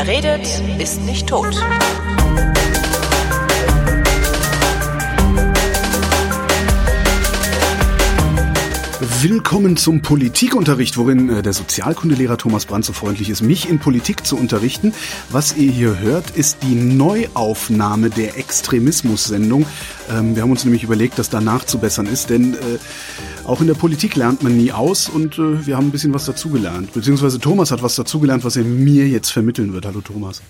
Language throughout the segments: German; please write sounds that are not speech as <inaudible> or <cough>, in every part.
Wer redet, ist nicht tot. Willkommen zum Politikunterricht, worin äh, der Sozialkundelehrer Thomas Brandt so freundlich ist, mich in Politik zu unterrichten. Was ihr hier hört, ist die Neuaufnahme der Extremismus-Sendung. Ähm, wir haben uns nämlich überlegt, dass da nachzubessern ist, denn äh, auch in der Politik lernt man nie aus und äh, wir haben ein bisschen was dazugelernt. Beziehungsweise Thomas hat was dazugelernt, was er mir jetzt vermitteln wird. Hallo Thomas.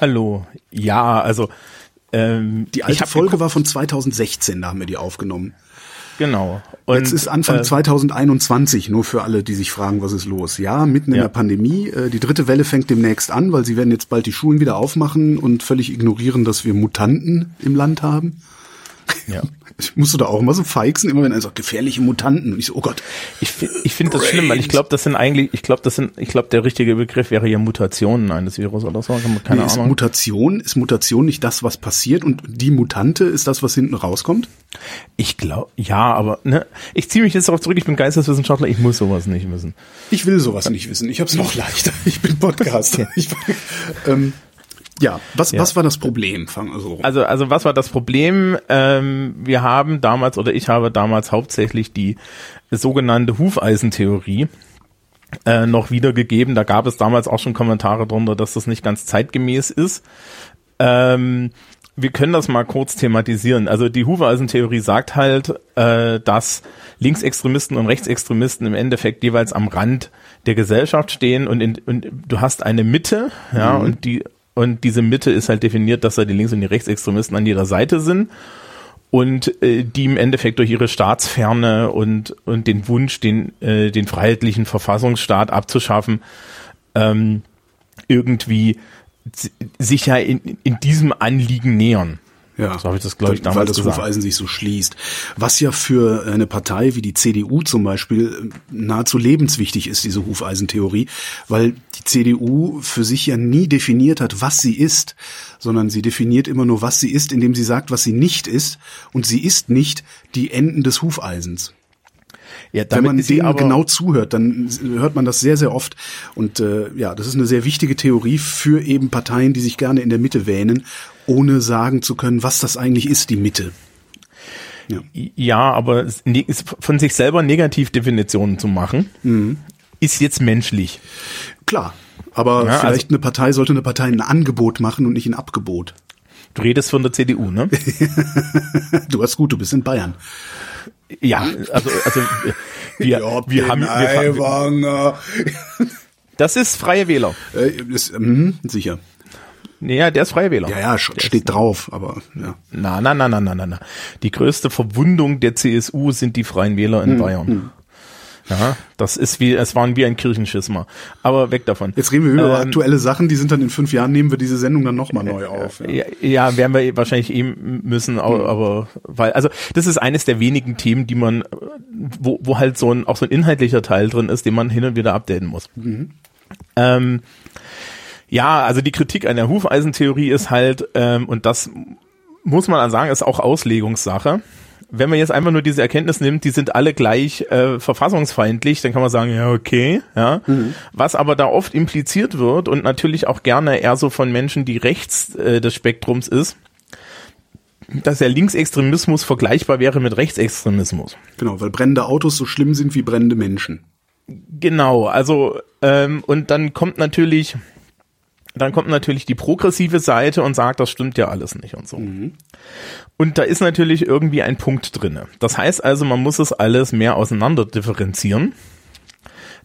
Hallo. Ja, also ähm, die alte Folge war von 2016, da haben wir die aufgenommen. Genau. Und, Jetzt ist Anfang äh, 2021, nur für alle, die sich fragen, was ist los. Ja, mitten in ja. der Pandemie. Äh, die dritte Welle fängt demnächst an, weil sie werden jetzt bald die Schulen wieder aufmachen und völlig ignorieren, dass wir Mutanten im Land haben. Ja. <laughs> Ich musste da auch immer so feixen, immer wenn er sagt, gefährliche Mutanten. Und ich so, oh Gott. Ich, ich finde das schlimm, weil ich glaube, das sind eigentlich, ich glaube, das sind, ich glaube, der richtige Begriff wäre ja Mutationen eines Virus oder so. Keine nee, ist Ahnung. Mutation, ist Mutation nicht das, was passiert und die Mutante ist das, was hinten rauskommt? Ich glaube, ja, aber ne, ich ziehe mich jetzt darauf zurück, ich bin Geisteswissenschaftler, ich muss sowas nicht wissen. Ich will sowas nicht wissen, ich habe es noch leichter. Ich bin Podcaster. <laughs> ich, ähm, ja, was, ja. was war das Problem? Fang also, also, also was war das Problem? Ähm, wir haben damals oder ich habe damals hauptsächlich die sogenannte Hufeisentheorie äh, noch wiedergegeben. Da gab es damals auch schon Kommentare drunter, dass das nicht ganz zeitgemäß ist. Ähm, wir können das mal kurz thematisieren. Also die Hufeisentheorie sagt halt, äh, dass Linksextremisten und Rechtsextremisten im Endeffekt jeweils am Rand der Gesellschaft stehen und, in, und du hast eine Mitte, ja, mhm. und die und diese Mitte ist halt definiert, dass da die Links- und die Rechtsextremisten an jeder Seite sind und äh, die im Endeffekt durch ihre Staatsferne und und den Wunsch, den äh, den freiheitlichen Verfassungsstaat abzuschaffen, ähm, irgendwie sich ja in, in diesem Anliegen nähern. Ja, so habe ich das, glaube ich, damals Weil das gesagt. Hufeisen sich so schließt. Was ja für eine Partei wie die CDU zum Beispiel nahezu lebenswichtig ist, diese Hufeisentheorie, weil die CDU für sich ja nie definiert hat, was sie ist, sondern sie definiert immer nur, was sie ist, indem sie sagt, was sie nicht ist. Und sie ist nicht die Enden des Hufeisens. Ja, Wenn man denen genau zuhört, dann hört man das sehr, sehr oft. Und äh, ja, das ist eine sehr wichtige Theorie für eben Parteien, die sich gerne in der Mitte wähnen ohne sagen zu können, was das eigentlich ist, die Mitte. Ja, ja aber ne, von sich selber Negativdefinitionen zu machen, mhm. ist jetzt menschlich. Klar, aber ja, vielleicht also, eine Partei sollte eine Partei ein Angebot machen und nicht ein Abgebot. Du redest von der CDU, ne? <laughs> du hast gut, du bist in Bayern. Ja, also, also wir, wir haben, wir das ist freie Wähler. Äh, ist, mh, sicher. Ja, der ist Freie Wähler. Ja, ja, steht drauf, aber ja. Na, na, na, na, na, na, na. Die größte Verwundung der CSU sind die Freien Wähler in hm, Bayern. Hm. Ja, das ist wie, es waren wie ein Kirchenschismer. Aber weg davon. Jetzt reden wir über ähm, aktuelle Sachen, die sind dann in fünf Jahren, nehmen wir diese Sendung dann nochmal neu auf. Ja. ja, ja, werden wir wahrscheinlich eben müssen, aber, hm. aber, weil, also das ist eines der wenigen Themen, die man, wo, wo halt so ein, auch so ein inhaltlicher Teil drin ist, den man hin und wieder updaten muss. Mhm. Ähm, ja, also die Kritik an der Hufeisentheorie ist halt, ähm, und das muss man sagen, ist auch Auslegungssache. Wenn man jetzt einfach nur diese Erkenntnis nimmt, die sind alle gleich äh, verfassungsfeindlich, dann kann man sagen, ja, okay, ja. Mhm. Was aber da oft impliziert wird und natürlich auch gerne eher so von Menschen, die rechts äh, des Spektrums ist, dass der Linksextremismus vergleichbar wäre mit Rechtsextremismus. Genau, weil brennende Autos so schlimm sind wie brennende Menschen. Genau, also ähm, und dann kommt natürlich dann kommt natürlich die progressive Seite und sagt, das stimmt ja alles nicht und so. Mhm. Und da ist natürlich irgendwie ein Punkt drinne. Das heißt also, man muss es alles mehr auseinander differenzieren.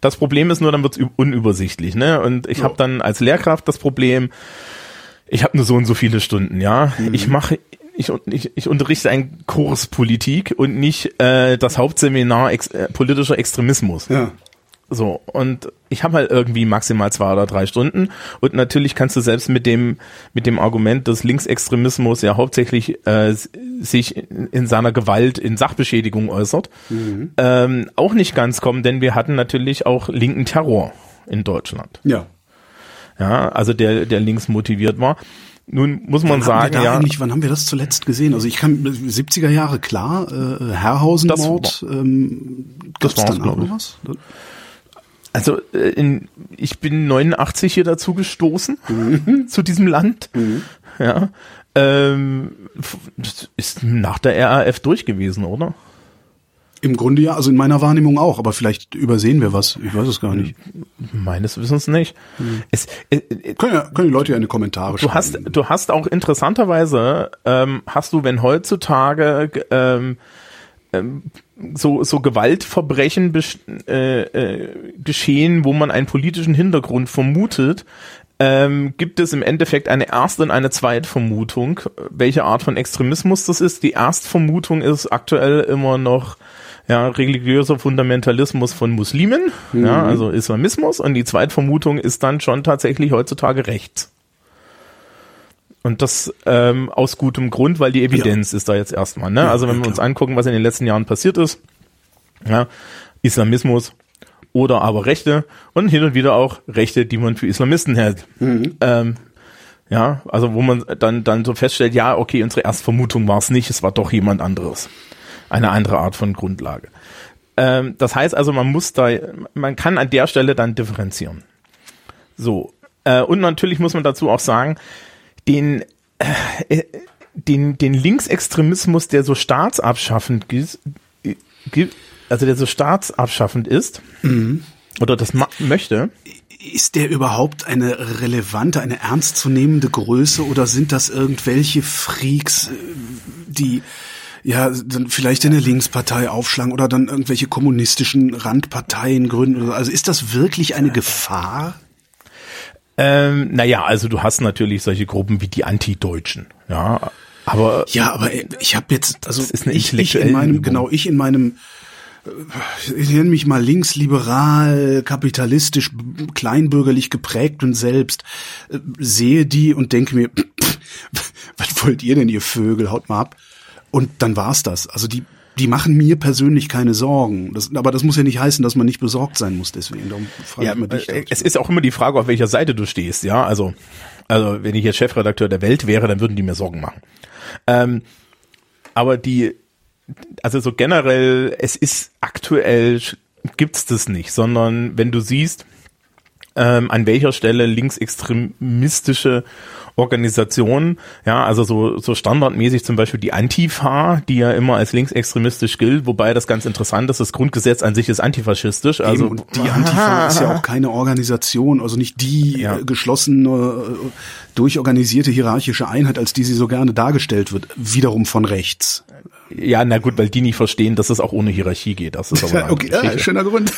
Das Problem ist nur, dann wird es unübersichtlich. Ne? Und ich ja. habe dann als Lehrkraft das Problem, ich habe nur so und so viele Stunden, ja. Mhm. Ich mache ich, ich, ich unterrichte einen Kurs Politik und nicht äh, das Hauptseminar ex, äh, politischer Extremismus. Ja. So, und ich habe halt irgendwie maximal zwei oder drei Stunden. Und natürlich kannst du selbst mit dem, mit dem Argument des Linksextremismus ja hauptsächlich äh, sich in, in seiner Gewalt in Sachbeschädigung äußert, mhm. ähm, auch nicht ganz kommen, denn wir hatten natürlich auch linken Terror in Deutschland. Ja. Ja, also der, der links motiviert war. Nun muss man wann sagen, ja. Wann haben wir das zuletzt gesehen? Also ich kann 70er Jahre klar, äh, Herrhausen-Mord. Ähm, das war's, glaube ich. Was? Also äh, in, ich bin 89 hier dazu gestoßen, mhm. <laughs> zu diesem Land. Mhm. Ja. Ähm, das ist nach der RAF durch gewesen, oder? Im Grunde ja, also in meiner Wahrnehmung auch, aber vielleicht übersehen wir was. Ich weiß es gar nicht. Meines Wissens nicht. Hm. Es, äh, äh, können, ja, können die Leute ja in die Kommentare du schreiben. Hast, du hast auch interessanterweise, ähm, hast du, wenn heutzutage ähm, so, so Gewaltverbrechen äh, äh, geschehen, wo man einen politischen Hintergrund vermutet, ähm, gibt es im Endeffekt eine Erst- und eine Zweitvermutung, welche Art von Extremismus das ist. Die Erstvermutung ist aktuell immer noch ja, religiöser Fundamentalismus von Muslimen, mhm. ja, also Islamismus. Und die Zweitvermutung ist dann schon tatsächlich heutzutage rechts. Und das ähm, aus gutem Grund, weil die Evidenz ja. ist da jetzt erstmal. Ne? Ja, also wenn wir uns angucken, was in den letzten Jahren passiert ist, ja, Islamismus oder aber Rechte und hin und wieder auch Rechte, die man für Islamisten hält. Mhm. Ähm, ja, also wo man dann dann so feststellt, ja, okay, unsere Erstvermutung war es nicht, es war doch jemand anderes eine andere Art von Grundlage. Ähm, das heißt also, man muss da, man kann an der Stelle dann differenzieren. So. Äh, und natürlich muss man dazu auch sagen, den, äh, den, den Linksextremismus, der so staatsabschaffend ist, also der so staatsabschaffend ist, mhm. oder das möchte. Ist der überhaupt eine relevante, eine ernstzunehmende Größe oder sind das irgendwelche Freaks, äh, die ja, dann vielleicht in eine Linkspartei aufschlagen oder dann irgendwelche kommunistischen Randparteien gründen. Also ist das wirklich eine Gefahr? Ähm, naja, also du hast natürlich solche Gruppen wie die Antideutschen, ja. Aber ja, aber ich habe jetzt also ich, ich in meinem genau ich in meinem äh, ich nenne mich mal linksliberal, kapitalistisch, kleinbürgerlich geprägt und selbst äh, sehe die und denke mir, <laughs> was wollt ihr denn, ihr Vögel, haut mal ab. Und dann war's das. Also die, die machen mir persönlich keine Sorgen. Das, aber das muss ja nicht heißen, dass man nicht besorgt sein muss deswegen. Darum frage ja, ich dich äh, es ist auch immer die Frage, auf welcher Seite du stehst, ja. Also, also wenn ich jetzt Chefredakteur der Welt wäre, dann würden die mir Sorgen machen. Ähm, aber die, also so generell, es ist aktuell gibt's das nicht, sondern wenn du siehst, ähm, an welcher Stelle linksextremistische Organisationen, ja, also so, so standardmäßig zum Beispiel die Antifa, die ja immer als linksextremistisch gilt, wobei das ganz interessant ist, das Grundgesetz an sich ist antifaschistisch. Also Eben, die Antifa <laughs> ist ja auch keine Organisation, also nicht die ja. geschlossene, äh, durchorganisierte hierarchische Einheit, als die sie so gerne dargestellt wird, wiederum von rechts. Ja, na gut, weil die nicht verstehen, dass es auch ohne Hierarchie geht. Das ist aber <laughs> okay, ja, schöner Grund.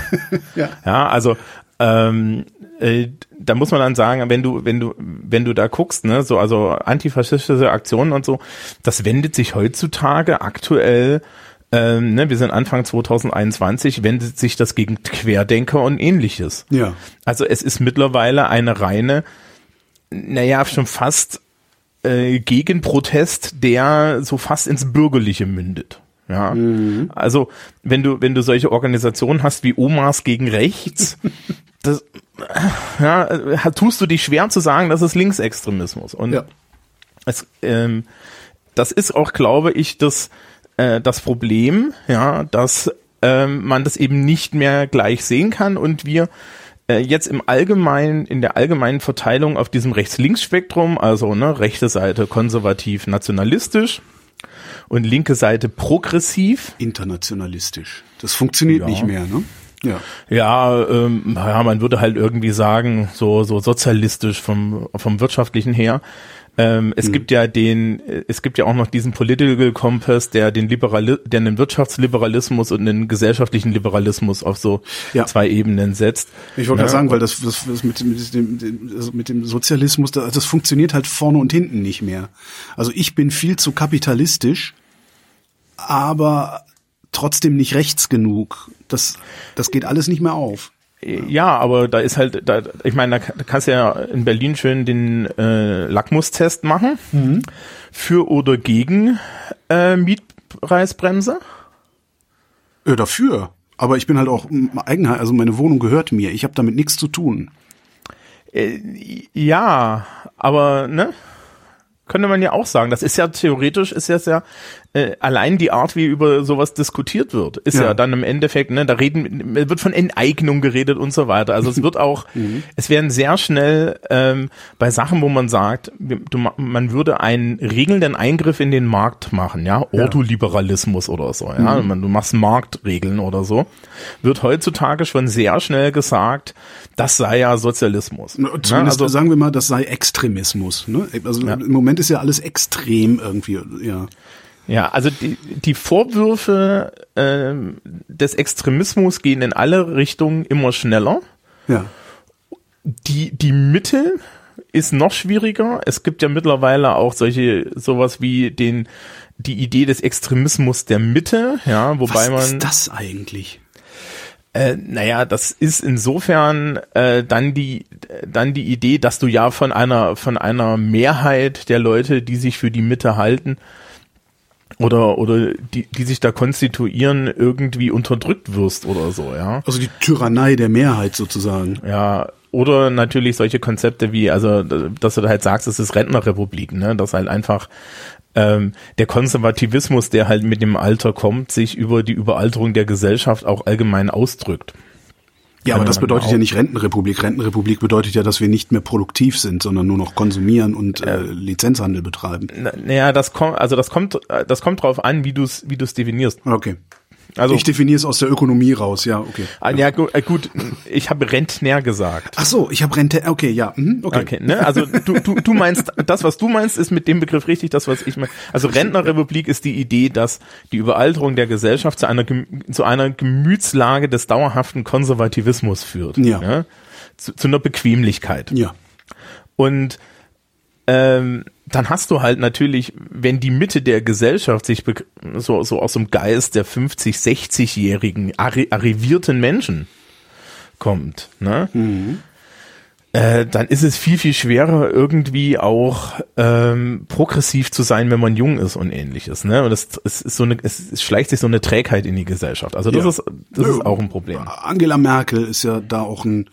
<laughs> ja. ja, also ähm, äh, da muss man dann sagen, wenn du, wenn du, wenn du da guckst, ne, so, also antifaschistische Aktionen und so, das wendet sich heutzutage aktuell, ähm, ne, wir sind Anfang 2021, wendet sich das gegen Querdenker und ähnliches. Ja. Also es ist mittlerweile eine reine, naja, schon fast äh, Gegenprotest, der so fast ins Bürgerliche mündet. Ja, mhm. also wenn du wenn du solche Organisationen hast wie Omas gegen Rechts, <laughs> das ja, tust du dich schwer zu sagen, das ist Linksextremismus. Und ja. es, ähm, das ist auch, glaube ich, das äh, das Problem, ja, dass ähm, man das eben nicht mehr gleich sehen kann und wir äh, jetzt im allgemeinen, in der allgemeinen Verteilung auf diesem Rechts-Links-Spektrum, also ne, rechte Seite konservativ nationalistisch, und linke Seite progressiv. Internationalistisch. Das funktioniert ja. nicht mehr, ne? Ja, ja, ähm, ja, man würde halt irgendwie sagen, so, so sozialistisch vom, vom wirtschaftlichen her. Ähm, es hm. gibt ja den, es gibt ja auch noch diesen Political Compass, der den Liberali der einen Wirtschaftsliberalismus und einen gesellschaftlichen Liberalismus auf so ja. zwei Ebenen setzt. Ich wollte ja. gerade sagen, weil das, das, das mit, mit, dem, mit dem Sozialismus, das, das funktioniert halt vorne und hinten nicht mehr. Also ich bin viel zu kapitalistisch, aber trotzdem nicht rechts genug. Das, das geht alles nicht mehr auf. Ja, aber da ist halt, da, ich meine, da, kannst du ja in Berlin schön den äh, Lackmustest machen. Mhm. Für oder gegen äh, Mietpreisbremse? Ja, dafür. Aber ich bin halt auch Eigenheim, also meine Wohnung gehört mir. Ich habe damit nichts zu tun. Äh, ja, aber ne? Könnte man ja auch sagen. Das ist ja theoretisch, ist ja sehr, äh, allein die Art, wie über sowas diskutiert wird, ist ja, ja dann im Endeffekt, ne, da reden, wird von Enteignung geredet und so weiter. Also es <laughs> wird auch, mhm. es werden sehr schnell ähm, bei Sachen, wo man sagt, du, man würde einen regelnden Eingriff in den Markt machen, ja, Ordoliberalismus oder so, ja, mhm. du machst Marktregeln oder so, wird heutzutage schon sehr schnell gesagt, das sei ja Sozialismus. Zumindest ja, also, sagen wir mal, das sei Extremismus. Ne? Also ja. im Moment ist ja alles extrem irgendwie, ja. Ja, also die, die Vorwürfe äh, des Extremismus gehen in alle Richtungen immer schneller. Ja. Die, die Mitte ist noch schwieriger. Es gibt ja mittlerweile auch solche, sowas wie den, die Idee des Extremismus der Mitte, ja, wobei Was man. Was ist das eigentlich? Äh, naja, das ist insofern äh, dann die dann die Idee, dass du ja von einer von einer Mehrheit der Leute, die sich für die Mitte halten, oder oder die die sich da konstituieren irgendwie unterdrückt wirst oder so ja? Also die Tyrannei der Mehrheit sozusagen. Ja oder natürlich solche Konzepte wie also dass du halt sagst es ist Rentnerrepublik ne? Dass halt einfach ähm, der Konservativismus der halt mit dem Alter kommt sich über die Überalterung der Gesellschaft auch allgemein ausdrückt ja, aber das bedeutet ja nicht Rentenrepublik. Rentenrepublik bedeutet ja, dass wir nicht mehr produktiv sind, sondern nur noch konsumieren und äh, Lizenzhandel betreiben. Naja, das kommt, also das kommt, das kommt drauf an, wie du es, wie du es definierst. Okay. Also ich definiere es aus der Ökonomie raus, ja, okay. Ah, ja, gut, äh, gut ich habe Rentner gesagt. Ach so, ich habe Rente, okay, ja, mhm, okay. okay ne? Also du, du, du meinst, das, was du meinst, ist mit dem Begriff richtig, das, was ich meine. Also Rentnerrepublik ist die Idee, dass die Überalterung der Gesellschaft zu einer, zu einer Gemütslage des dauerhaften Konservativismus führt. Ja. Ne? Zu, zu einer Bequemlichkeit. Ja. Und ähm, dann hast du halt natürlich, wenn die Mitte der Gesellschaft sich so, so aus dem Geist der 50, 60-jährigen arri arrivierten Menschen kommt, ne? Mhm. Äh, dann ist es viel, viel schwerer, irgendwie auch ähm, progressiv zu sein, wenn man jung ist und ähnliches. Ne? Und es, es ist so eine, es, schleicht sich so eine Trägheit in die Gesellschaft. Also das ja. ist das ist auch ein Problem. Angela Merkel ist ja da auch ein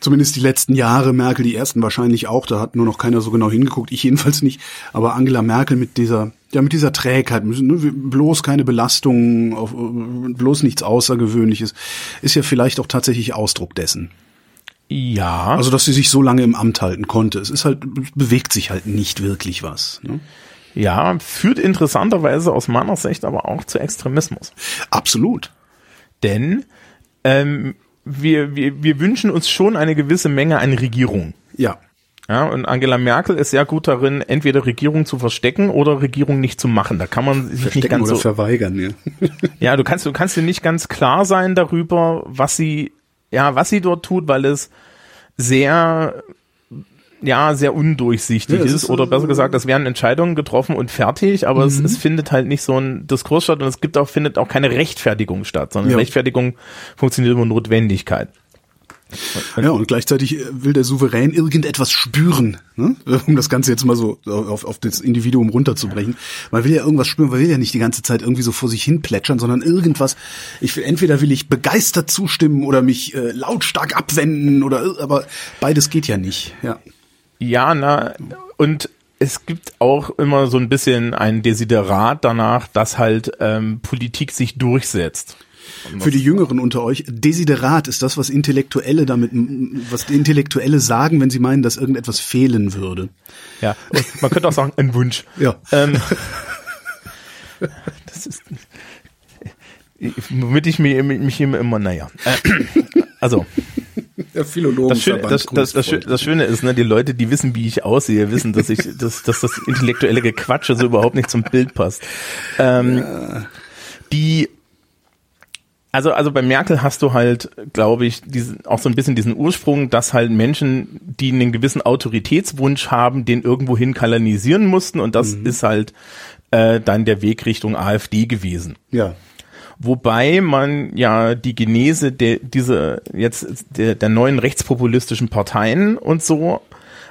zumindest die letzten Jahre, Merkel die ersten wahrscheinlich auch, da hat nur noch keiner so genau hingeguckt, ich jedenfalls nicht, aber Angela Merkel mit dieser, ja, mit dieser Trägheit, ne, bloß keine Belastungen, bloß nichts Außergewöhnliches, ist ja vielleicht auch tatsächlich Ausdruck dessen. Ja. Also, dass sie sich so lange im Amt halten konnte. Es ist halt, bewegt sich halt nicht wirklich was. Ne? Ja, führt interessanterweise aus meiner Sicht aber auch zu Extremismus. Absolut. Denn ähm, wir, wir, wir wünschen uns schon eine gewisse Menge an Regierung. Ja. Ja, und Angela Merkel ist sehr gut darin, entweder Regierung zu verstecken oder Regierung nicht zu machen. Da kann man sich verstecken nicht ganz oder so verweigern. Ja. <laughs> ja, du kannst du kannst dir nicht ganz klar sein darüber, was sie ja was sie dort tut, weil es sehr ja sehr undurchsichtig ja, ist, ist, oder besser gesagt, es werden Entscheidungen getroffen und fertig, aber mhm. es, es findet halt nicht so ein Diskurs statt und es gibt auch findet auch keine Rechtfertigung statt, sondern ja. Rechtfertigung funktioniert über Notwendigkeit. Ja, und gleichzeitig will der Souverän irgendetwas spüren, ne? <laughs> um das Ganze jetzt mal so auf, auf das Individuum runterzubrechen. Man will ja irgendwas spüren, man will ja nicht die ganze Zeit irgendwie so vor sich hin plätschern, sondern irgendwas, ich will, entweder will ich begeistert zustimmen oder mich äh, lautstark abwenden oder, aber beides geht ja nicht, ja. Ja, na, und es gibt auch immer so ein bisschen ein Desiderat danach, dass halt ähm, Politik sich durchsetzt. Für die Jüngeren unter euch, Desiderat ist das, was Intellektuelle damit, was Intellektuelle sagen, wenn sie meinen, dass irgendetwas fehlen würde. Ja, man könnte auch sagen, ein Wunsch. Ja. Ähm, das ist, womit ich mich, mich immer, naja. Äh, also. Der Philologen das, Schöne, das, das, das, das, Schöne ist, ne, die Leute, die wissen, wie ich aussehe, wissen, dass ich, dass, dass das intellektuelle Gequatsche so überhaupt nicht zum Bild passt. Ähm, ja. Die also, also bei Merkel hast du halt, glaube ich, diesen, auch so ein bisschen diesen Ursprung, dass halt Menschen, die einen gewissen Autoritätswunsch haben, den irgendwohin kanalisieren mussten und das mhm. ist halt äh, dann der Weg Richtung AfD gewesen. Ja. Wobei man ja die Genese der, diese jetzt der, der neuen rechtspopulistischen Parteien und so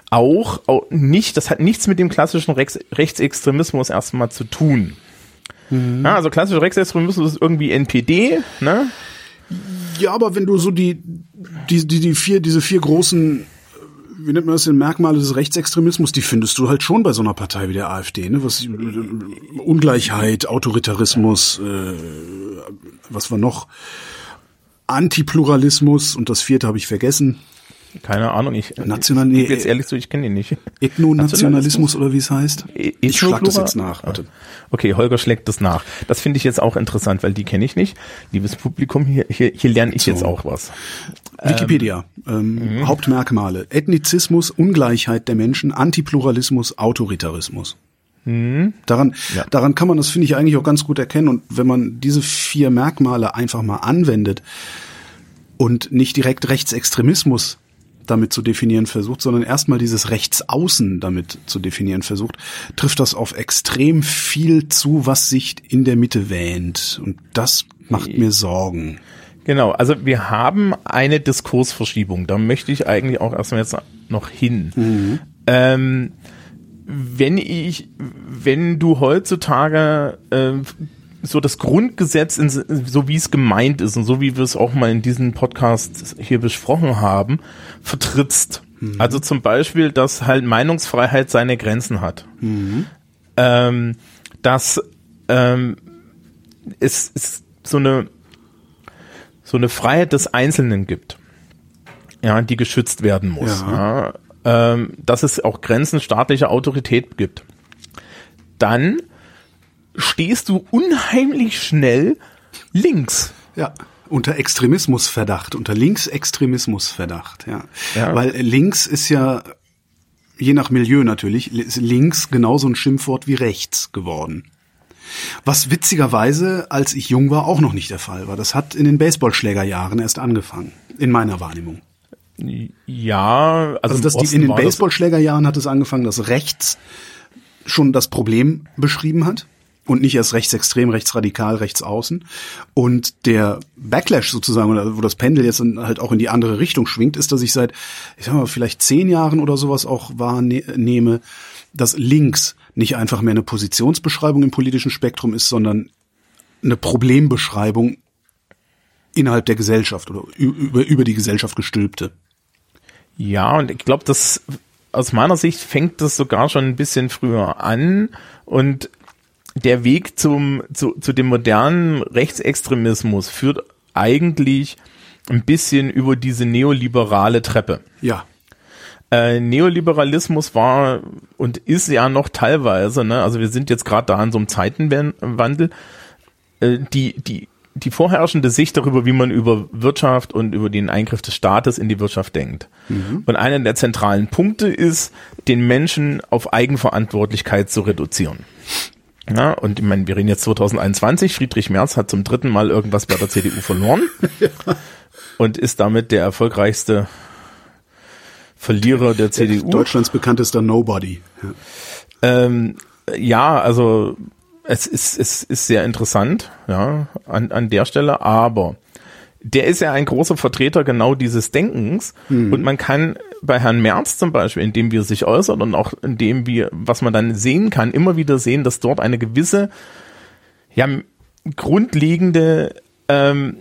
auch, auch nicht, das hat nichts mit dem klassischen Rechts, Rechtsextremismus erstmal zu tun. Mhm. Ja, also klassischer Rechtsextremismus ist irgendwie NPD, ne? Ja, aber wenn du so die, die, die, die vier, diese vier großen wie nennt man das denn, Merkmale des Rechtsextremismus, die findest du halt schon bei so einer Partei wie der AfD, ne? Was Ungleichheit, Autoritarismus, äh, was war noch? Antipluralismus und das vierte habe ich vergessen. Keine Ahnung, ich National, nee, jetzt ehrlich so, ich kenne ihn nicht. Ethnonationalismus oder wie es heißt? E ich schlag das jetzt nach. Warte. Okay, Holger schlägt das nach. Das finde ich jetzt auch interessant, weil die kenne ich nicht. Liebes Publikum, hier, hier, hier lerne ich so. jetzt auch was. Wikipedia. Ähm, ähm, Hauptmerkmale. Ethnizismus, Ungleichheit der Menschen, Antipluralismus, Autoritarismus. Mhm. Daran, ja. daran kann man das, finde ich, eigentlich auch ganz gut erkennen. Und wenn man diese vier Merkmale einfach mal anwendet und nicht direkt Rechtsextremismus damit zu definieren versucht, sondern erstmal dieses Rechtsaußen damit zu definieren versucht, trifft das auf extrem viel zu, was sich in der Mitte wähnt. Und das macht mir Sorgen. Genau, also wir haben eine Diskursverschiebung. Da möchte ich eigentlich auch erstmal jetzt noch hin. Mhm. Ähm, wenn ich, wenn du heutzutage äh, so das Grundgesetz, in, so wie es gemeint ist und so wie wir es auch mal in diesem Podcast hier besprochen haben, vertrittst. Mhm. Also zum Beispiel, dass halt Meinungsfreiheit seine Grenzen hat. Mhm. Ähm, dass ähm, es, es so eine so eine Freiheit des Einzelnen gibt, ja, die geschützt werden muss. Ja. ja ähm, dass es auch Grenzen staatlicher Autorität gibt. Dann stehst du unheimlich schnell links. Ja. Unter Extremismusverdacht, unter Linksextremismusverdacht, ja. ja. Weil links ist ja, je nach Milieu natürlich, links genauso ein Schimpfwort wie rechts geworden. Was witzigerweise, als ich jung war, auch noch nicht der Fall war. Das hat in den Baseballschlägerjahren erst angefangen, in meiner Wahrnehmung. Ja, also, also das, die, in den Baseballschlägerjahren hat es angefangen, dass rechts schon das Problem beschrieben hat und nicht erst rechtsextrem, rechtsradikal, rechtsaußen. Und der Backlash sozusagen, wo das Pendel jetzt halt auch in die andere Richtung schwingt, ist, dass ich seit, ich sag mal, vielleicht zehn Jahren oder sowas auch wahrnehme, dass links nicht einfach mehr eine Positionsbeschreibung im politischen Spektrum ist, sondern eine Problembeschreibung innerhalb der Gesellschaft oder über, über die Gesellschaft gestülpte. Ja, und ich glaube, das aus meiner Sicht fängt das sogar schon ein bisschen früher an und der Weg zum, zu, zu dem modernen Rechtsextremismus führt eigentlich ein bisschen über diese neoliberale Treppe. Ja. Äh, Neoliberalismus war und ist ja noch teilweise, ne, also wir sind jetzt gerade da an so einem Zeitenwandel, äh, die, die, die vorherrschende Sicht darüber, wie man über Wirtschaft und über den Eingriff des Staates in die Wirtschaft denkt. Mhm. Und einer der zentralen Punkte ist, den Menschen auf Eigenverantwortlichkeit zu reduzieren. Ja, und ich meine, wir reden jetzt 2021. Friedrich Merz hat zum dritten Mal irgendwas bei der CDU verloren <laughs> ja. und ist damit der erfolgreichste Verlierer der CDU. Deutschlands bekanntester Nobody. Ja, ähm, ja also es ist, es ist sehr interessant, ja, an, an der Stelle, aber der ist ja ein großer Vertreter genau dieses Denkens mhm. und man kann bei Herrn Merz zum Beispiel, indem wir sich äußern und auch indem wir, was man dann sehen kann, immer wieder sehen, dass dort eine gewisse, ja, grundlegende ähm,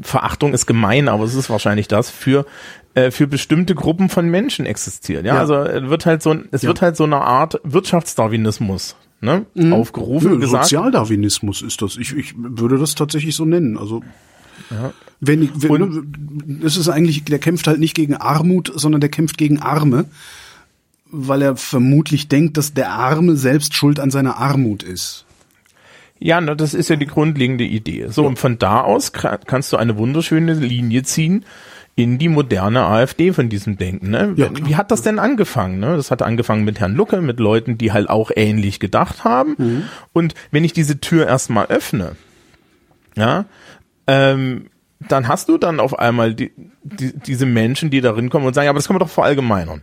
Verachtung ist gemein, aber es ist wahrscheinlich das für äh, für bestimmte Gruppen von Menschen existiert. Ja, ja. also es wird halt so, es ja. wird halt so eine Art Wirtschaftsdarwinismus ne, mhm. aufgerufen. Nö, gesagt. Sozialdarwinismus ist das. Ich, ich würde das tatsächlich so nennen. Also ja. Wenn, wenn es ist eigentlich, der kämpft halt nicht gegen Armut, sondern der kämpft gegen Arme, weil er vermutlich denkt, dass der Arme selbst schuld an seiner Armut ist. Ja, na, das ist ja die grundlegende Idee. So, und von da aus kannst du eine wunderschöne Linie ziehen in die moderne AfD von diesem Denken. Ne? Ja, Wie hat das denn angefangen? Ne? Das hat angefangen mit Herrn Lucke, mit Leuten, die halt auch ähnlich gedacht haben. Mhm. Und wenn ich diese Tür erstmal öffne, ja, ähm, dann hast du dann auf einmal die, die, diese Menschen, die darin kommen und sagen, ja, aber das können wir doch verallgemeinern.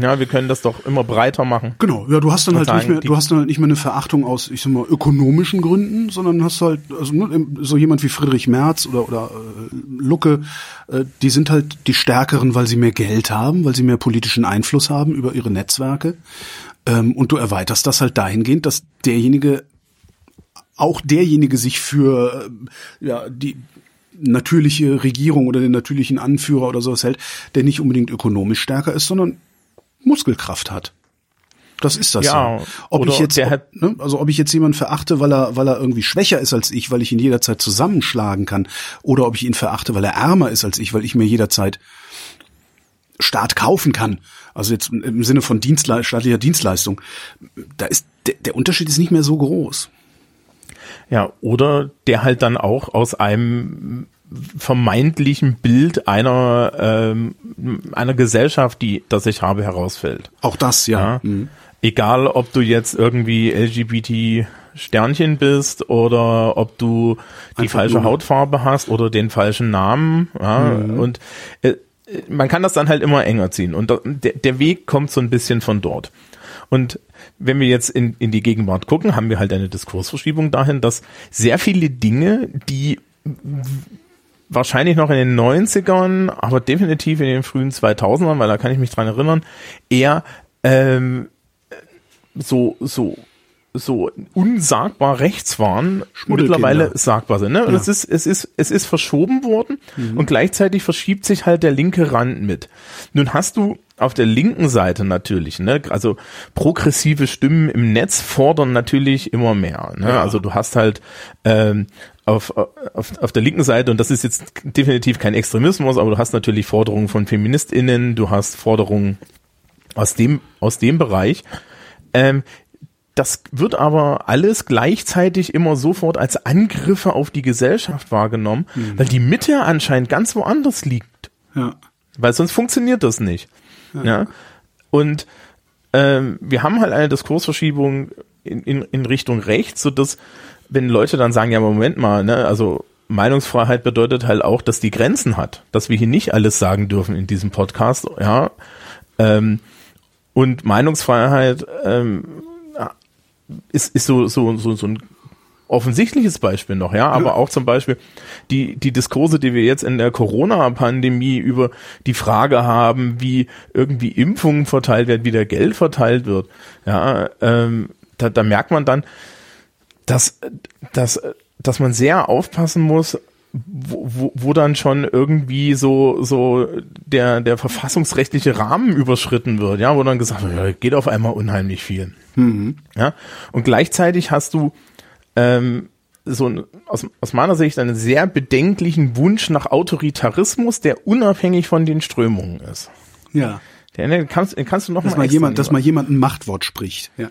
Ja, wir können das doch immer breiter machen. Genau, ja, du hast dann halt sagen, nicht mehr, du hast dann halt nicht mehr eine Verachtung aus, ich sag mal, ökonomischen Gründen, sondern hast halt, also ne, so jemand wie Friedrich Merz oder oder äh, Lucke, äh, die sind halt die Stärkeren, weil sie mehr Geld haben, weil sie mehr politischen Einfluss haben über ihre Netzwerke. Ähm, und du erweiterst das halt dahingehend, dass derjenige auch derjenige sich für äh, ja die natürliche Regierung oder den natürlichen Anführer oder sowas hält, der nicht unbedingt ökonomisch stärker ist, sondern Muskelkraft hat. Das ist das ja. So. Ob ich jetzt, ob, ne, also ob ich jetzt jemanden verachte, weil er, weil er irgendwie schwächer ist als ich, weil ich ihn jederzeit zusammenschlagen kann, oder ob ich ihn verachte, weil er ärmer ist als ich, weil ich mir jederzeit Staat kaufen kann. Also jetzt im Sinne von Dienstle staatlicher Dienstleistung. Da ist der, der Unterschied ist nicht mehr so groß. Ja, oder der halt dann auch aus einem vermeintlichen Bild einer ähm, einer Gesellschaft, die das ich habe, herausfällt. Auch das, ja. ja. Mhm. Egal, ob du jetzt irgendwie LGBT Sternchen bist oder ob du die Einfach falsche nur. Hautfarbe hast oder den falschen Namen. Ja, mhm. Und äh, man kann das dann halt immer enger ziehen. Und der, der Weg kommt so ein bisschen von dort. Und wenn wir jetzt in, in die Gegenwart gucken, haben wir halt eine Diskursverschiebung dahin, dass sehr viele Dinge, die wahrscheinlich noch in den 90ern, aber definitiv in den frühen 2000ern, weil da kann ich mich dran erinnern, eher ähm, so so so unsagbar rechts waren, mittlerweile sagbar sind. Ne? Und ja. es ist es ist es ist verschoben worden mhm. und gleichzeitig verschiebt sich halt der linke Rand mit. Nun hast du auf der linken Seite natürlich, ne, also progressive Stimmen im Netz fordern natürlich immer mehr. Ne? Ja. Also du hast halt ähm, auf, auf, auf der linken Seite, und das ist jetzt definitiv kein Extremismus, aber du hast natürlich Forderungen von FeministInnen, du hast Forderungen aus dem, aus dem Bereich. Ähm, das wird aber alles gleichzeitig immer sofort als Angriffe auf die Gesellschaft wahrgenommen, mhm. weil die Mitte anscheinend ganz woanders liegt. Ja. Weil sonst funktioniert das nicht. Ja. ja? Und ähm, wir haben halt eine Diskursverschiebung in, in, in Richtung rechts, so dass wenn Leute dann sagen, ja, Moment mal, ne, also Meinungsfreiheit bedeutet halt auch, dass die Grenzen hat, dass wir hier nicht alles sagen dürfen in diesem Podcast, ja. Ähm, und Meinungsfreiheit ähm, ist, ist so, so, so, so ein offensichtliches Beispiel noch, ja, aber auch zum Beispiel die, die Diskurse, die wir jetzt in der Corona-Pandemie über die Frage haben, wie irgendwie Impfungen verteilt werden, wie der Geld verteilt wird, ja, ähm, da, da merkt man dann, dass, dass, dass man sehr aufpassen muss, wo, wo, wo dann schon irgendwie so so der der verfassungsrechtliche Rahmen überschritten wird, ja, wo dann gesagt wird, ja, geht auf einmal unheimlich viel, mhm. ja, und gleichzeitig hast du ähm, so aus, aus meiner Sicht einen sehr bedenklichen Wunsch nach Autoritarismus, der unabhängig von den Strömungen ist. Ja. Den kannst, kannst du noch dass mal, mal jemand, dass mal jemand ein Machtwort spricht. Ja.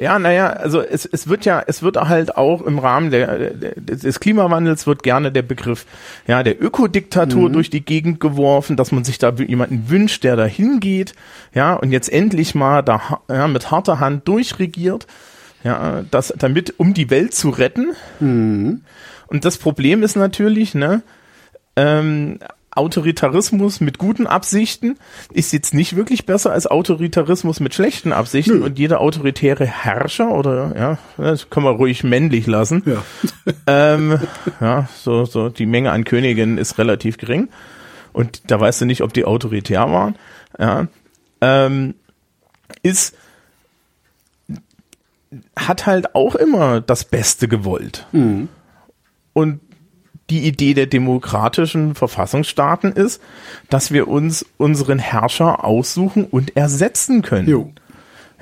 Ja, naja, also es, es wird ja, es wird halt auch im Rahmen der, des Klimawandels wird gerne der Begriff ja der Ökodiktatur mhm. durch die Gegend geworfen, dass man sich da jemanden wünscht, der da hingeht, ja, und jetzt endlich mal da ja, mit harter Hand durchregiert, ja, das damit um die Welt zu retten. Mhm. Und das Problem ist natürlich, ne, ähm, Autoritarismus mit guten Absichten ist jetzt nicht wirklich besser als Autoritarismus mit schlechten Absichten Nö. und jeder autoritäre Herrscher oder ja, das kann man ruhig männlich lassen. Ja, <laughs> ähm, ja so, so die Menge an Königinnen ist relativ gering und da weißt du nicht, ob die autoritär waren. Ja, ähm, ist hat halt auch immer das Beste gewollt. Mhm. Und die Idee der demokratischen Verfassungsstaaten ist, dass wir uns unseren Herrscher aussuchen und ersetzen können. Jo.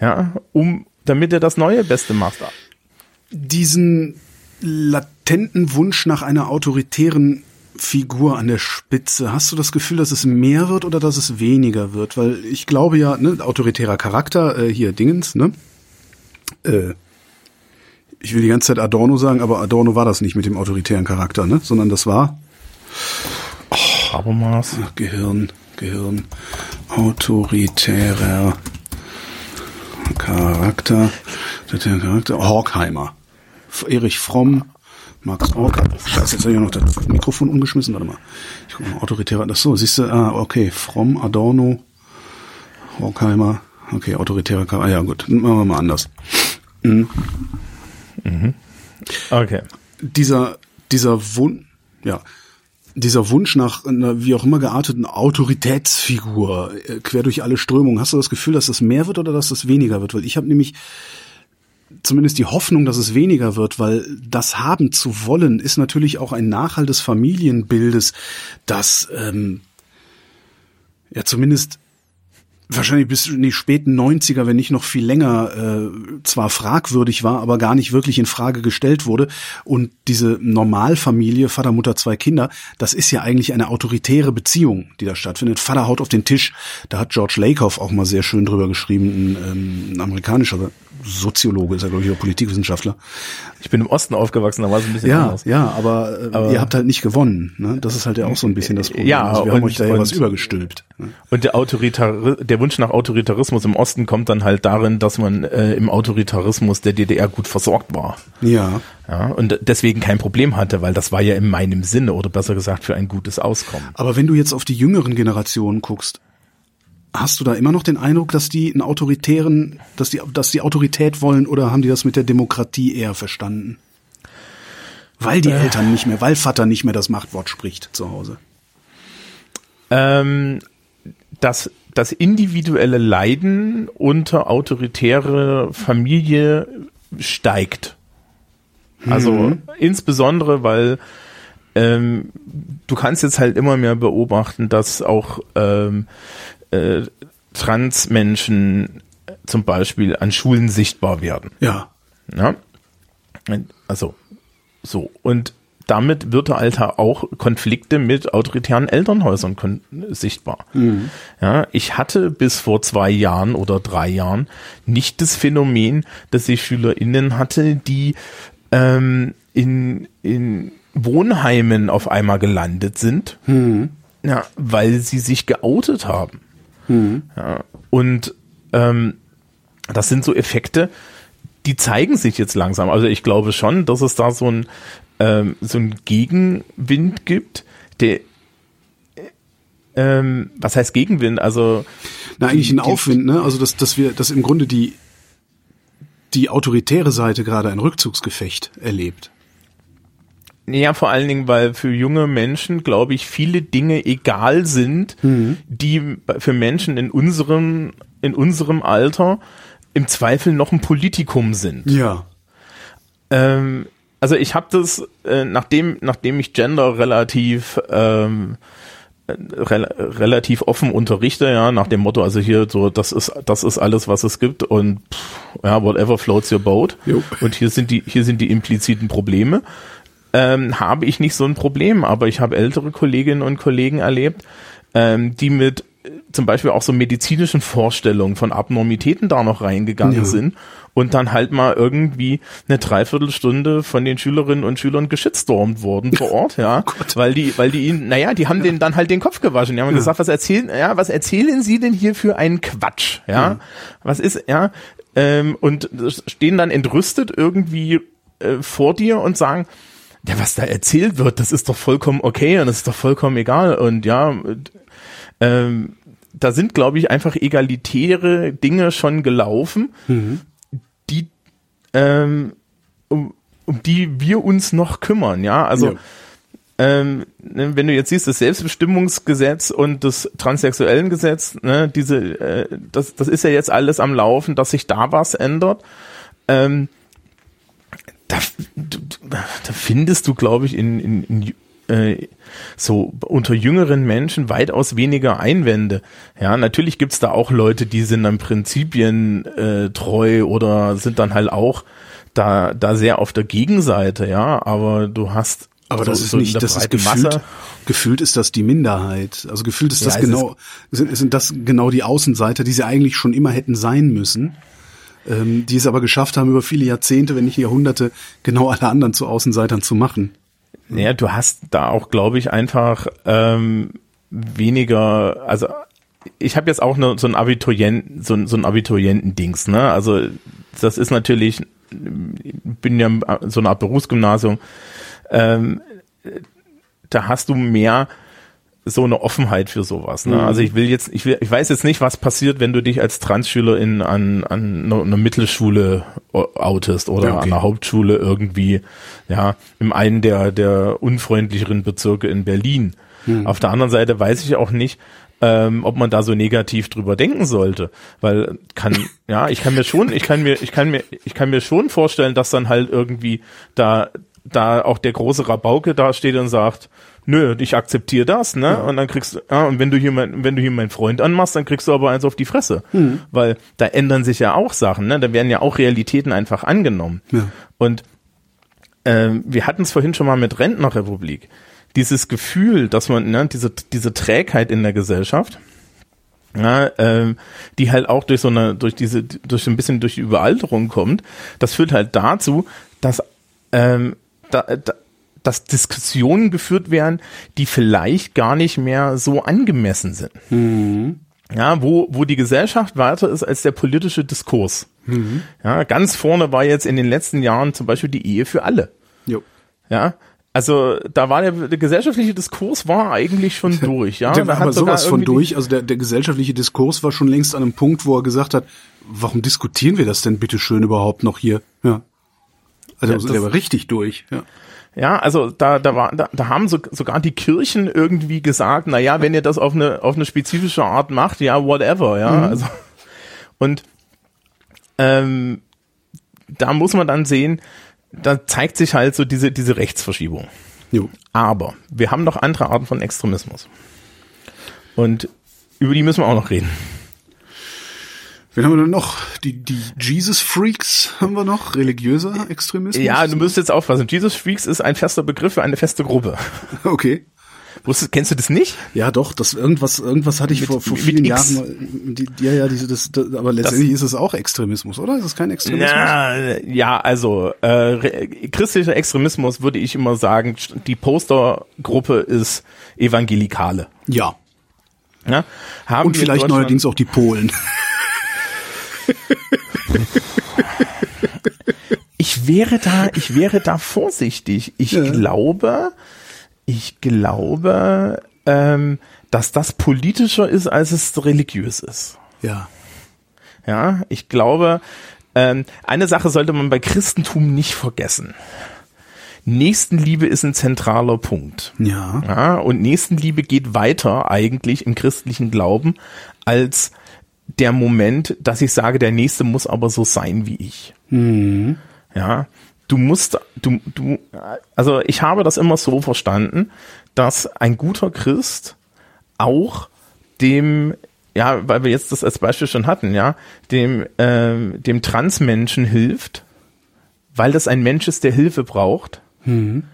Ja, um, damit er das neue Beste macht. Diesen latenten Wunsch nach einer autoritären Figur an der Spitze. Hast du das Gefühl, dass es mehr wird oder dass es weniger wird? Weil ich glaube ja, ne, autoritärer Charakter, äh, hier Dingens, ne? Äh, ich will die ganze Zeit Adorno sagen, aber Adorno war das nicht mit dem autoritären Charakter, ne? Sondern das war oh, Habermas. Gehirn, Gehirn, autoritärer Charakter, Charakter, Horkheimer, Erich Fromm, Max Ork. Scheiße, jetzt habe ich noch das Mikrofon umgeschmissen. Warte mal. Ich gucke mal, autoritärer. Das so, siehst du, ah, okay, Fromm, Adorno, Horkheimer, okay, autoritärer Charakter. Ah ja, gut, machen wir mal anders. Mhm. Mhm. Okay. Dieser, dieser Wunsch, ja, dieser Wunsch nach einer wie auch immer gearteten Autoritätsfigur äh, quer durch alle Strömungen, hast du das Gefühl, dass das mehr wird oder dass das weniger wird? Weil ich habe nämlich zumindest die Hoffnung, dass es weniger wird, weil das haben zu wollen, ist natürlich auch ein Nachhalt des Familienbildes, das ähm, ja zumindest wahrscheinlich bis in die späten 90er, wenn nicht noch viel länger, äh, zwar fragwürdig war, aber gar nicht wirklich in Frage gestellt wurde. Und diese Normalfamilie, Vater, Mutter, zwei Kinder, das ist ja eigentlich eine autoritäre Beziehung, die da stattfindet. Vater haut auf den Tisch. Da hat George Lakoff auch mal sehr schön drüber geschrieben, ein, ähm, ein amerikanischer Soziologe, ist er, glaube ich, oder Politikwissenschaftler. Ich bin im Osten aufgewachsen, da war es ein bisschen ja, anders. Ja, aber, äh, aber ihr habt halt nicht gewonnen. Ne? Das ist halt ja auch so ein bisschen das Problem. Ja, also wir und, haben euch da ja was übergestülpt. Ne? Und der, Autoritar der Wunsch nach Autoritarismus im Osten kommt dann halt darin, dass man äh, im Autoritarismus der DDR gut versorgt war. Ja. Ja, und deswegen kein Problem hatte, weil das war ja in meinem Sinne oder besser gesagt für ein gutes Auskommen. Aber wenn du jetzt auf die jüngeren Generationen guckst, Hast du da immer noch den Eindruck, dass die einen autoritären, dass die, dass die Autorität wollen oder haben die das mit der Demokratie eher verstanden? Weil die äh. Eltern nicht mehr, weil Vater nicht mehr das Machtwort spricht zu Hause. Ähm, das, das individuelle Leiden unter autoritäre Familie steigt. Also mhm. insbesondere, weil ähm, du kannst jetzt halt immer mehr beobachten, dass auch ähm, äh, Transmenschen zum Beispiel an Schulen sichtbar werden. Ja. ja. Also so. Und damit wird Alter auch Konflikte mit autoritären Elternhäusern sichtbar. Mhm. Ja, ich hatte bis vor zwei Jahren oder drei Jahren nicht das Phänomen, dass ich SchülerInnen hatte, die ähm, in, in Wohnheimen auf einmal gelandet sind, mhm. ja, weil sie sich geoutet haben. Mhm. Ja, und ähm, das sind so Effekte, die zeigen sich jetzt langsam. Also ich glaube schon, dass es da so ein ähm, so ein Gegenwind gibt, der ähm, was heißt Gegenwind? Also na eigentlich ein Aufwind, ne? Also dass dass wir dass im Grunde die die autoritäre Seite gerade ein Rückzugsgefecht erlebt. Ja, vor allen Dingen, weil für junge Menschen, glaube ich, viele Dinge egal sind, mhm. die für Menschen in unserem, in unserem Alter im Zweifel noch ein Politikum sind. Ja. Ähm, also ich habe das, äh, nachdem, nachdem ich Gender relativ ähm, re relativ offen unterrichte, ja, nach dem Motto, also hier so, das ist, das ist alles, was es gibt und pff, ja, whatever floats your boat. Jo. Und hier sind die, hier sind die impliziten Probleme ähm, habe ich nicht so ein Problem, aber ich habe ältere Kolleginnen und Kollegen erlebt, ähm, die mit äh, zum Beispiel auch so medizinischen Vorstellungen von Abnormitäten da noch reingegangen ja. sind und dann halt mal irgendwie eine Dreiviertelstunde von den Schülerinnen und Schülern geschitstormt wurden vor <laughs> Ort, ja, oh weil die, weil die ihnen, naja, die haben ja. denen dann halt den Kopf gewaschen, die haben ja. gesagt, was erzählen, ja, was erzählen Sie denn hier für einen Quatsch, ja, ja. was ist, ja, ähm, und stehen dann entrüstet irgendwie äh, vor dir und sagen, ja, was da erzählt wird, das ist doch vollkommen okay und das ist doch vollkommen egal. Und ja, ähm, da sind, glaube ich, einfach egalitäre Dinge schon gelaufen, mhm. die ähm, um, um die wir uns noch kümmern, ja. Also ja. Ähm, ne, wenn du jetzt siehst, das Selbstbestimmungsgesetz und das transsexuellen Gesetz, ne, diese, äh, das, das ist ja jetzt alles am Laufen, dass sich da was ändert. Ähm, da, da findest du, glaube ich, in, in, in äh, so unter jüngeren Menschen weitaus weniger Einwände. Ja, natürlich gibt's da auch Leute, die sind dann Prinzipien äh, treu oder sind dann halt auch da, da sehr auf der Gegenseite, ja, aber du hast aber so, das ist so nicht, das ist gefühlt, Masse. gefühlt ist das die Minderheit. Also gefühlt ist das ja, genau, sind, sind das genau die Außenseiter, die sie eigentlich schon immer hätten sein müssen ähm, die es aber geschafft haben, über viele Jahrzehnte, wenn nicht Jahrhunderte, genau alle anderen zu Außenseitern zu machen. Naja, du hast da auch, glaube ich, einfach ähm, weniger, also ich habe jetzt auch ne, so ein Abiturient, so, so ein Abiturientendings, ne? Also das ist natürlich, bin ja so eine Art Berufsgymnasium, ähm, da hast du mehr so eine Offenheit für sowas. Ne? Mhm. Also ich will jetzt, ich will, ich weiß jetzt nicht, was passiert, wenn du dich als Transschülerin an, an einer Mittelschule outest oder okay. an einer Hauptschule irgendwie, ja, im einen der, der unfreundlicheren Bezirke in Berlin. Mhm. Auf der anderen Seite weiß ich auch nicht, ähm, ob man da so negativ drüber denken sollte, weil kann ja ich kann mir schon ich kann mir ich kann mir ich kann mir schon vorstellen, dass dann halt irgendwie da da auch der große Rabauke da steht und sagt, nö, ich akzeptiere das, ne? Ja. Und dann kriegst du, ja, und wenn du hier mein, wenn du hier meinen Freund anmachst, dann kriegst du aber eins auf die Fresse. Mhm. Weil da ändern sich ja auch Sachen, ne? Da werden ja auch Realitäten einfach angenommen. Ja. Und ähm, wir hatten es vorhin schon mal mit Rentnerrepublik. Dieses Gefühl, dass man, ne, diese, diese Trägheit in der Gesellschaft, ja, ähm, die halt auch durch so eine, durch diese, durch ein bisschen durch die Überalterung kommt, das führt halt dazu, dass ähm, da, da, dass Diskussionen geführt werden, die vielleicht gar nicht mehr so angemessen sind. Mhm. Ja, wo, wo die Gesellschaft weiter ist als der politische Diskurs. Mhm. Ja, ganz vorne war jetzt in den letzten Jahren zum Beispiel die Ehe für alle. Jo. Ja, also da war der, der gesellschaftliche Diskurs war eigentlich schon <laughs> durch, ja. Der war aber sowas von durch. Also der, der gesellschaftliche Diskurs war schon längst an einem Punkt, wo er gesagt hat, warum diskutieren wir das denn bitte schön überhaupt noch hier? Ja. Also ja, der war richtig durch, ja. Ja, also da, da war, da, da haben so, sogar die Kirchen irgendwie gesagt, na ja, wenn ihr das auf eine, auf eine spezifische Art macht, ja, whatever, ja. Mhm. Also, und ähm, da muss man dann sehen, da zeigt sich halt so diese, diese Rechtsverschiebung. Jo. Aber wir haben noch andere Arten von Extremismus. Und über die müssen wir auch noch reden. Wen haben wir denn noch? Die, die Jesus Freaks haben wir noch? Religiöser Extremismus? Ja, du musst jetzt aufpassen. Jesus Freaks ist ein fester Begriff für eine feste Gruppe. <laughs> Okay. Wusstest, kennst du das nicht? Ja, doch, das irgendwas, irgendwas hatte ich mit, vor, vor vielen Jahren. Die, ja, ja, diese, das, das, aber letztendlich das, ist es auch Extremismus, oder? Ist es kein Extremismus? Na, ja, also äh, christlicher Extremismus würde ich immer sagen, die Postergruppe ist Evangelikale. Ja. ja? Haben Und vielleicht neuerdings auch die Polen. <laughs> <laughs> ich wäre da, ich wäre da vorsichtig. Ich ja. glaube, ich glaube, ähm, dass das politischer ist, als es religiös ist. Ja. Ja, ich glaube, ähm, eine Sache sollte man bei Christentum nicht vergessen. Nächstenliebe ist ein zentraler Punkt. Ja. ja. Und Nächstenliebe geht weiter eigentlich im christlichen Glauben als der Moment, dass ich sage, der nächste muss aber so sein wie ich. Mhm. Ja, du musst, du, du, also ich habe das immer so verstanden, dass ein guter Christ auch dem, ja, weil wir jetzt das als Beispiel schon hatten, ja, dem, ähm, dem Transmenschen hilft, weil das ein Mensch ist, der Hilfe braucht. Mhm.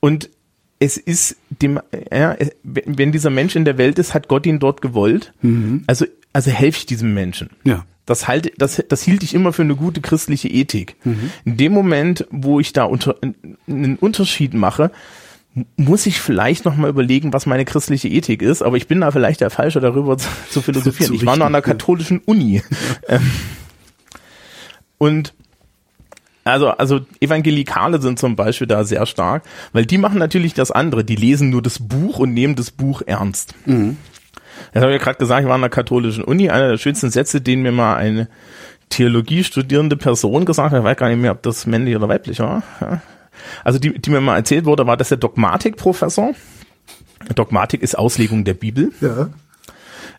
Und es ist dem, ja, wenn dieser Mensch in der Welt ist, hat Gott ihn dort gewollt. Mhm. Also also helfe ich diesem Menschen. Ja. Das halt, das, das hielt ich immer für eine gute christliche Ethik. Mhm. In dem Moment, wo ich da unter, einen Unterschied mache, muss ich vielleicht noch mal überlegen, was meine christliche Ethik ist, aber ich bin da vielleicht der Falsche, darüber <laughs> zu, zu philosophieren. zu ich war noch an der katholischen Uni. Ja. <laughs> Ähm, und also, also Evangelikale sind zum Beispiel da sehr stark, weil die machen natürlich das andere. Die lesen nur das Buch und nehmen das Buch ernst. Mhm. Das habe ich ja gerade gesagt, ich war an der katholischen Uni. Einer der schönsten Sätze, den mir mal eine Theologie studierende Person gesagt hat, ich weiß gar nicht mehr, ob das männlich oder weiblich war. Also die, die mir mal erzählt wurde, war, dass der Dogmatikprofessor, Dogmatik ist Auslegung der Bibel, ja.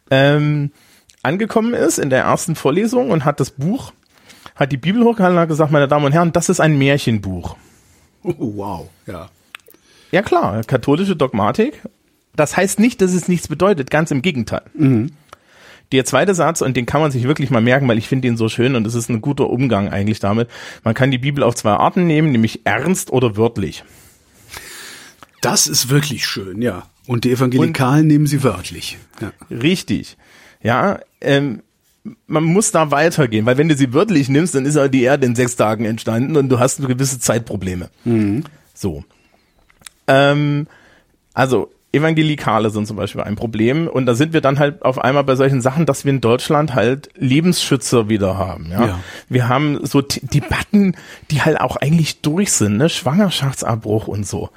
ähm, angekommen ist in der ersten Vorlesung und hat das Buch, hat die Bibel hochgehalten und hat gesagt, meine Damen und Herren, das ist ein Märchenbuch. Oh, wow, ja. Ja klar, katholische Dogmatik das heißt nicht, dass es nichts bedeutet, ganz im Gegenteil. Mhm. Der zweite Satz, und den kann man sich wirklich mal merken, weil ich finde ihn so schön und es ist ein guter Umgang eigentlich damit. Man kann die Bibel auf zwei Arten nehmen, nämlich ernst oder wörtlich. Das ist wirklich schön, ja. Und die Evangelikalen und, nehmen sie wörtlich. Ja. Richtig. Ja, ähm, man muss da weitergehen, weil wenn du sie wörtlich nimmst, dann ist ja die Erde in sechs Tagen entstanden und du hast gewisse Zeitprobleme. Mhm. So. Ähm, also Evangelikale sind zum Beispiel ein Problem. Und da sind wir dann halt auf einmal bei solchen Sachen, dass wir in Deutschland halt Lebensschützer wieder haben. Ja? ja. Wir haben so Debatten, die halt auch eigentlich durch sind, ne? Schwangerschaftsabbruch und so.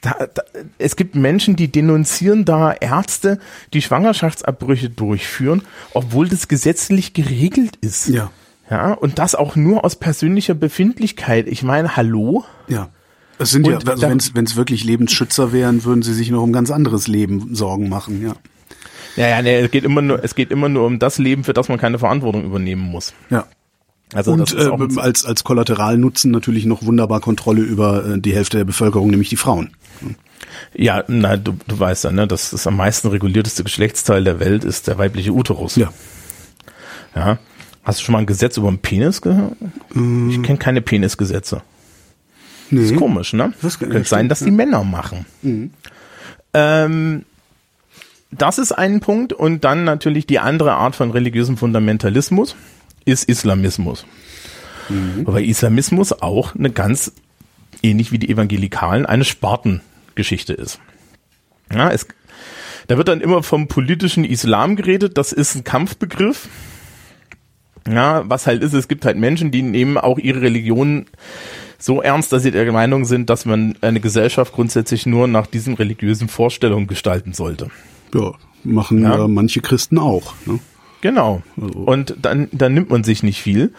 Da, da, es gibt Menschen, die denunzieren da Ärzte, die Schwangerschaftsabbrüche durchführen, obwohl das gesetzlich geregelt ist. Ja. Ja, und das auch nur aus persönlicher Befindlichkeit. Ich meine, hallo? Ja. Es sind und ja, also wenn es wirklich Lebensschützer wären, würden sie sich noch um ganz anderes Leben Sorgen machen, ja. Ja, ja, nee, es geht immer nur, es geht immer nur um das Leben, für das man keine Verantwortung übernehmen muss. Ja. Also und äh, als, als Kollateralnutzen natürlich noch wunderbar Kontrolle über äh, die Hälfte der Bevölkerung, nämlich die Frauen. Ja, na, du, du weißt ja, ne, dass das am meisten regulierteste Geschlechtsteil der Welt ist der weibliche Uterus. Ja. Ja. Hast du schon mal ein Gesetz über den Penis gehört? Mm. Ich kenne keine Penisgesetze. Nee. Das ist komisch, ne? Das Könnte sein, dass die Männer machen. Mhm. Ähm, das ist ein Punkt und dann natürlich die andere Art von religiösem Fundamentalismus ist Islamismus. Mhm. Wobei Islamismus auch eine ganz ähnlich wie die Evangelikalen eine Spartengeschichte ist. Ja, es, da wird dann immer vom politischen Islam geredet, das ist ein Kampfbegriff. Ja, was halt ist, es gibt halt Menschen, die nehmen auch ihre Religion so ernst, dass sie der Meinung sind, dass man eine Gesellschaft grundsätzlich nur nach diesen religiösen Vorstellungen gestalten sollte. Ja, machen ja. Äh, manche Christen auch. Ne? Genau. Also. Und dann, dann nimmt man sich nicht viel.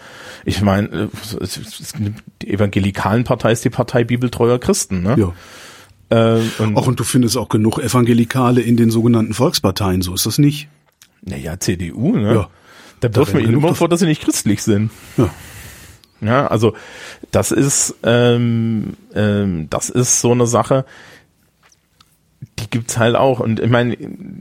Ich meine, äh, die evangelikalen Partei ist die Partei bibeltreuer Christen. Ne? Ja. Äh, und, auch und du findest auch genug Evangelikale in den sogenannten Volksparteien, so ist das nicht? Naja, CDU, ne? Ja. Da wirft man ihnen immer vor, dass sie nicht christlich sind. Ja. Ja, also das ist ähm, ähm, das ist so eine Sache, die gibt's halt auch. Und ich meine,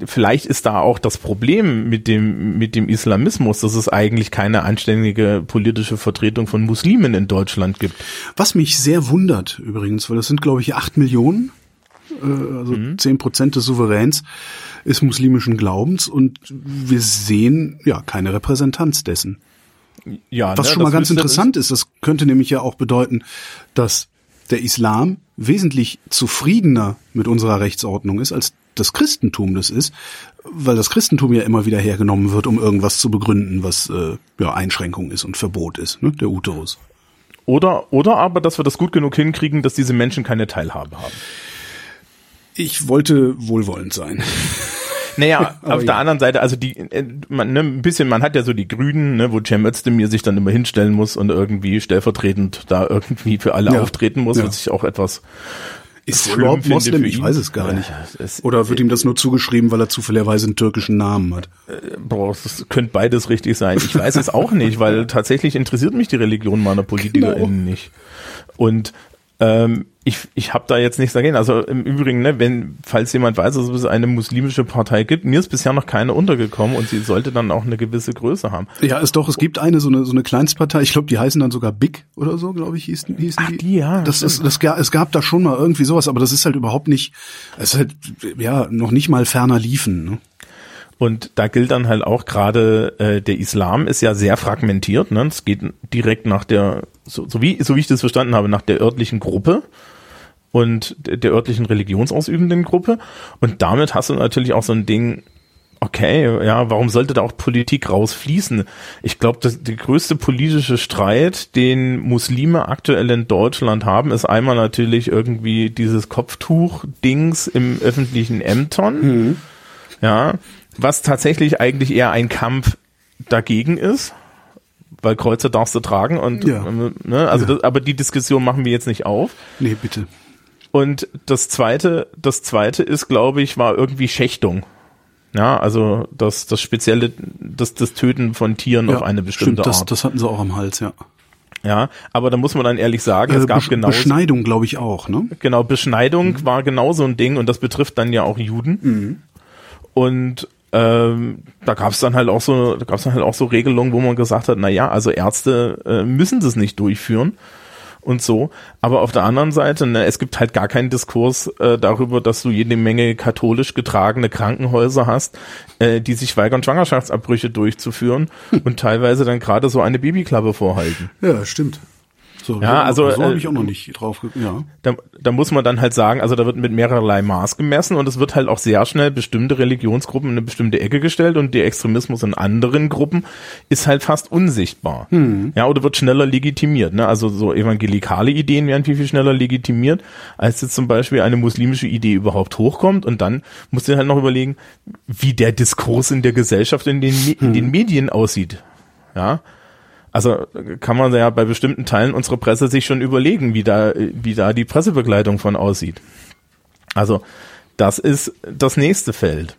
vielleicht ist da auch das Problem mit dem, mit dem Islamismus, dass es eigentlich keine anständige politische Vertretung von Muslimen in Deutschland gibt. Was mich sehr wundert übrigens, weil das sind, glaube ich, acht Millionen, äh, also mhm. zehn mhm. Prozent des Souveräns ist muslimischen Glaubens und wir sehen ja keine Repräsentanz dessen. Ja, Was ne, schon mal ganz interessant ist, das könnte nämlich ja auch bedeuten, dass der Islam wesentlich zufriedener mit unserer Rechtsordnung ist, als das Christentum das ist, weil das Christentum ja immer wieder hergenommen wird, um irgendwas zu begründen, was äh, ja Einschränkung ist und Verbot ist, ne? der Uterus. Oder, oder aber, dass wir das gut genug hinkriegen, dass diese Menschen keine Teilhabe haben. Ich wollte wohlwollend sein. <laughs> Naja, <laughs> auf der anderen Seite, also die, äh, man, ne, ein bisschen, man hat ja so die Grünen, ne, wo Cem Özdemir sich dann immer hinstellen muss und irgendwie stellvertretend da irgendwie für alle ja. auftreten muss, ja. was ich auch etwas ist er überhaupt Moslem? Ich weiß es gar nicht. Oder wird ihm das nur zugeschrieben, weil er zufälligerweise einen türkischen Namen hat? Äh, boah, das könnte beides richtig sein. Ich weiß es auch nicht, weil <laughs> tatsächlich interessiert mich die Religion meiner PolitikerInnen genau. nicht. Und ähm, ich, ich habe da jetzt nichts dagegen. Also im Übrigen, ne, wenn, falls jemand weiß, dass es eine muslimische Partei gibt, mir ist bisher noch keine untergekommen und sie sollte dann auch eine gewisse Größe haben. Ja, ist doch, es gibt eine, so eine, so eine Kleinstpartei, ich glaube, die heißen dann sogar Big oder so, glaube ich, hießen, hießen Ach, die. ja. Das ist, das, es gab da schon mal irgendwie sowas, aber das ist halt überhaupt nicht, es ist halt, ja, noch nicht mal ferner liefen. Ne? Und da gilt dann halt auch gerade, äh, der Islam ist ja sehr fragmentiert. Ne? Es geht direkt nach der, so, so, wie, so wie ich das verstanden habe, nach der örtlichen Gruppe und der örtlichen religionsausübenden Gruppe. Und damit hast du natürlich auch so ein Ding, okay, ja, warum sollte da auch Politik rausfließen? Ich glaube, der größte politische Streit, den Muslime aktuell in Deutschland haben, ist einmal natürlich irgendwie dieses Kopftuch-Dings im öffentlichen Ämtern. Mhm. Ja, was tatsächlich eigentlich eher ein Kampf dagegen ist weil Kreuze darfst du tragen und ja. ne, also ja. das, aber die Diskussion machen wir jetzt nicht auf. Nee, bitte. Und das zweite, das zweite ist, glaube ich, war irgendwie Schächtung. Ja, also das, das spezielle, das, das Töten von Tieren ja, auf eine bestimmte stimmt, das, Art. Das hatten sie auch am Hals, ja. Ja, aber da muss man dann ehrlich sagen, äh, es gab genau. Beschneidung, glaube ich, auch, ne? Genau, Beschneidung mhm. war genau so ein Ding und das betrifft dann ja auch Juden. Mhm. Und ähm, da gab es dann halt auch so, da gab es dann halt auch so Regelungen, wo man gesagt hat, na ja, also Ärzte äh, müssen das nicht durchführen und so. Aber auf der anderen Seite, ne, es gibt halt gar keinen Diskurs äh, darüber, dass du jede Menge katholisch getragene Krankenhäuser hast, äh, die sich weigern, Schwangerschaftsabbrüche durchzuführen <laughs> und teilweise dann gerade so eine Babyklappe vorhalten. Ja, stimmt. So, ja, also so habe äh, ich auch noch nicht drauf. Ja. Da, da muss man dann halt sagen, also da wird mit mehrerlei Maß gemessen und es wird halt auch sehr schnell bestimmte Religionsgruppen in eine bestimmte Ecke gestellt und der Extremismus in anderen Gruppen ist halt fast unsichtbar. Hm. Ja, oder wird schneller legitimiert. Ne? Also so evangelikale Ideen werden viel viel schneller legitimiert, als jetzt zum Beispiel eine muslimische Idee überhaupt hochkommt und dann musst du halt noch überlegen, wie der Diskurs in der Gesellschaft in den, in den hm. Medien aussieht. Ja, also kann man ja bei bestimmten Teilen unserer Presse sich schon überlegen, wie da, wie da die Pressebegleitung von aussieht. Also das ist das nächste Feld.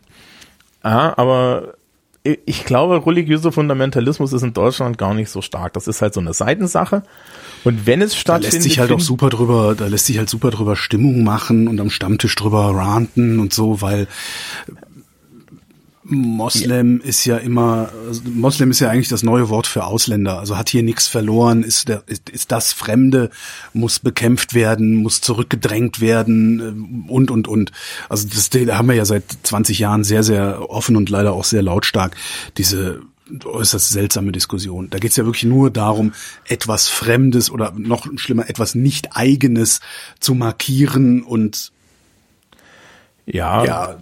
Ja, aber ich glaube, religiöser Fundamentalismus ist in Deutschland gar nicht so stark. Das ist halt so eine Seitensache. Und wenn es stattfindet, da lässt sich halt auch super drüber, da lässt sich halt super drüber Stimmung machen und am Stammtisch drüber ranten und so, weil Moslem ist ja immer, also Moslem ist ja eigentlich das neue Wort für Ausländer. Also hat hier nichts verloren, ist, der, ist, ist das Fremde, muss bekämpft werden, muss zurückgedrängt werden äh, und, und, und. Also das da haben wir ja seit 20 Jahren sehr, sehr offen und leider auch sehr lautstark diese äußerst seltsame Diskussion. Da geht es ja wirklich nur darum, etwas Fremdes oder noch schlimmer, etwas Nicht-Eigenes zu markieren und ja, ja,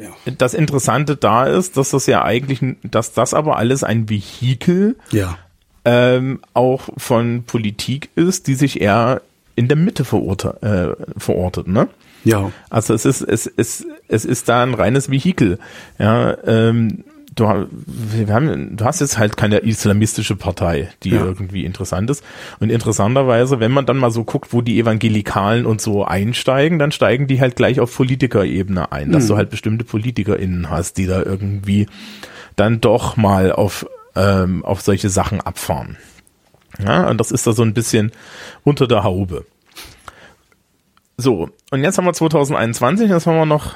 ja, das Interessante da ist, dass das ja eigentlich, dass das aber alles ein Vehikel ja. ähm, auch von Politik ist, die sich eher in der Mitte verortet, äh, verortet ne? Ja. Also es ist, es ist, es ist da ein reines Vehikel. Ja, ähm, du, haben, du hast jetzt halt keine islamistische Partei, die ja. irgendwie interessant ist. Und interessanterweise, wenn man dann mal so guckt, wo die Evangelikalen und so einsteigen, dann steigen die halt gleich auf Politikerebene ein, dass mhm. du halt bestimmte PolitikerInnen hast, die da irgendwie dann doch mal auf, ähm, auf solche Sachen abfahren. Ja, und das ist da so ein bisschen unter der Haube. So, und jetzt haben wir 2021, jetzt haben wir noch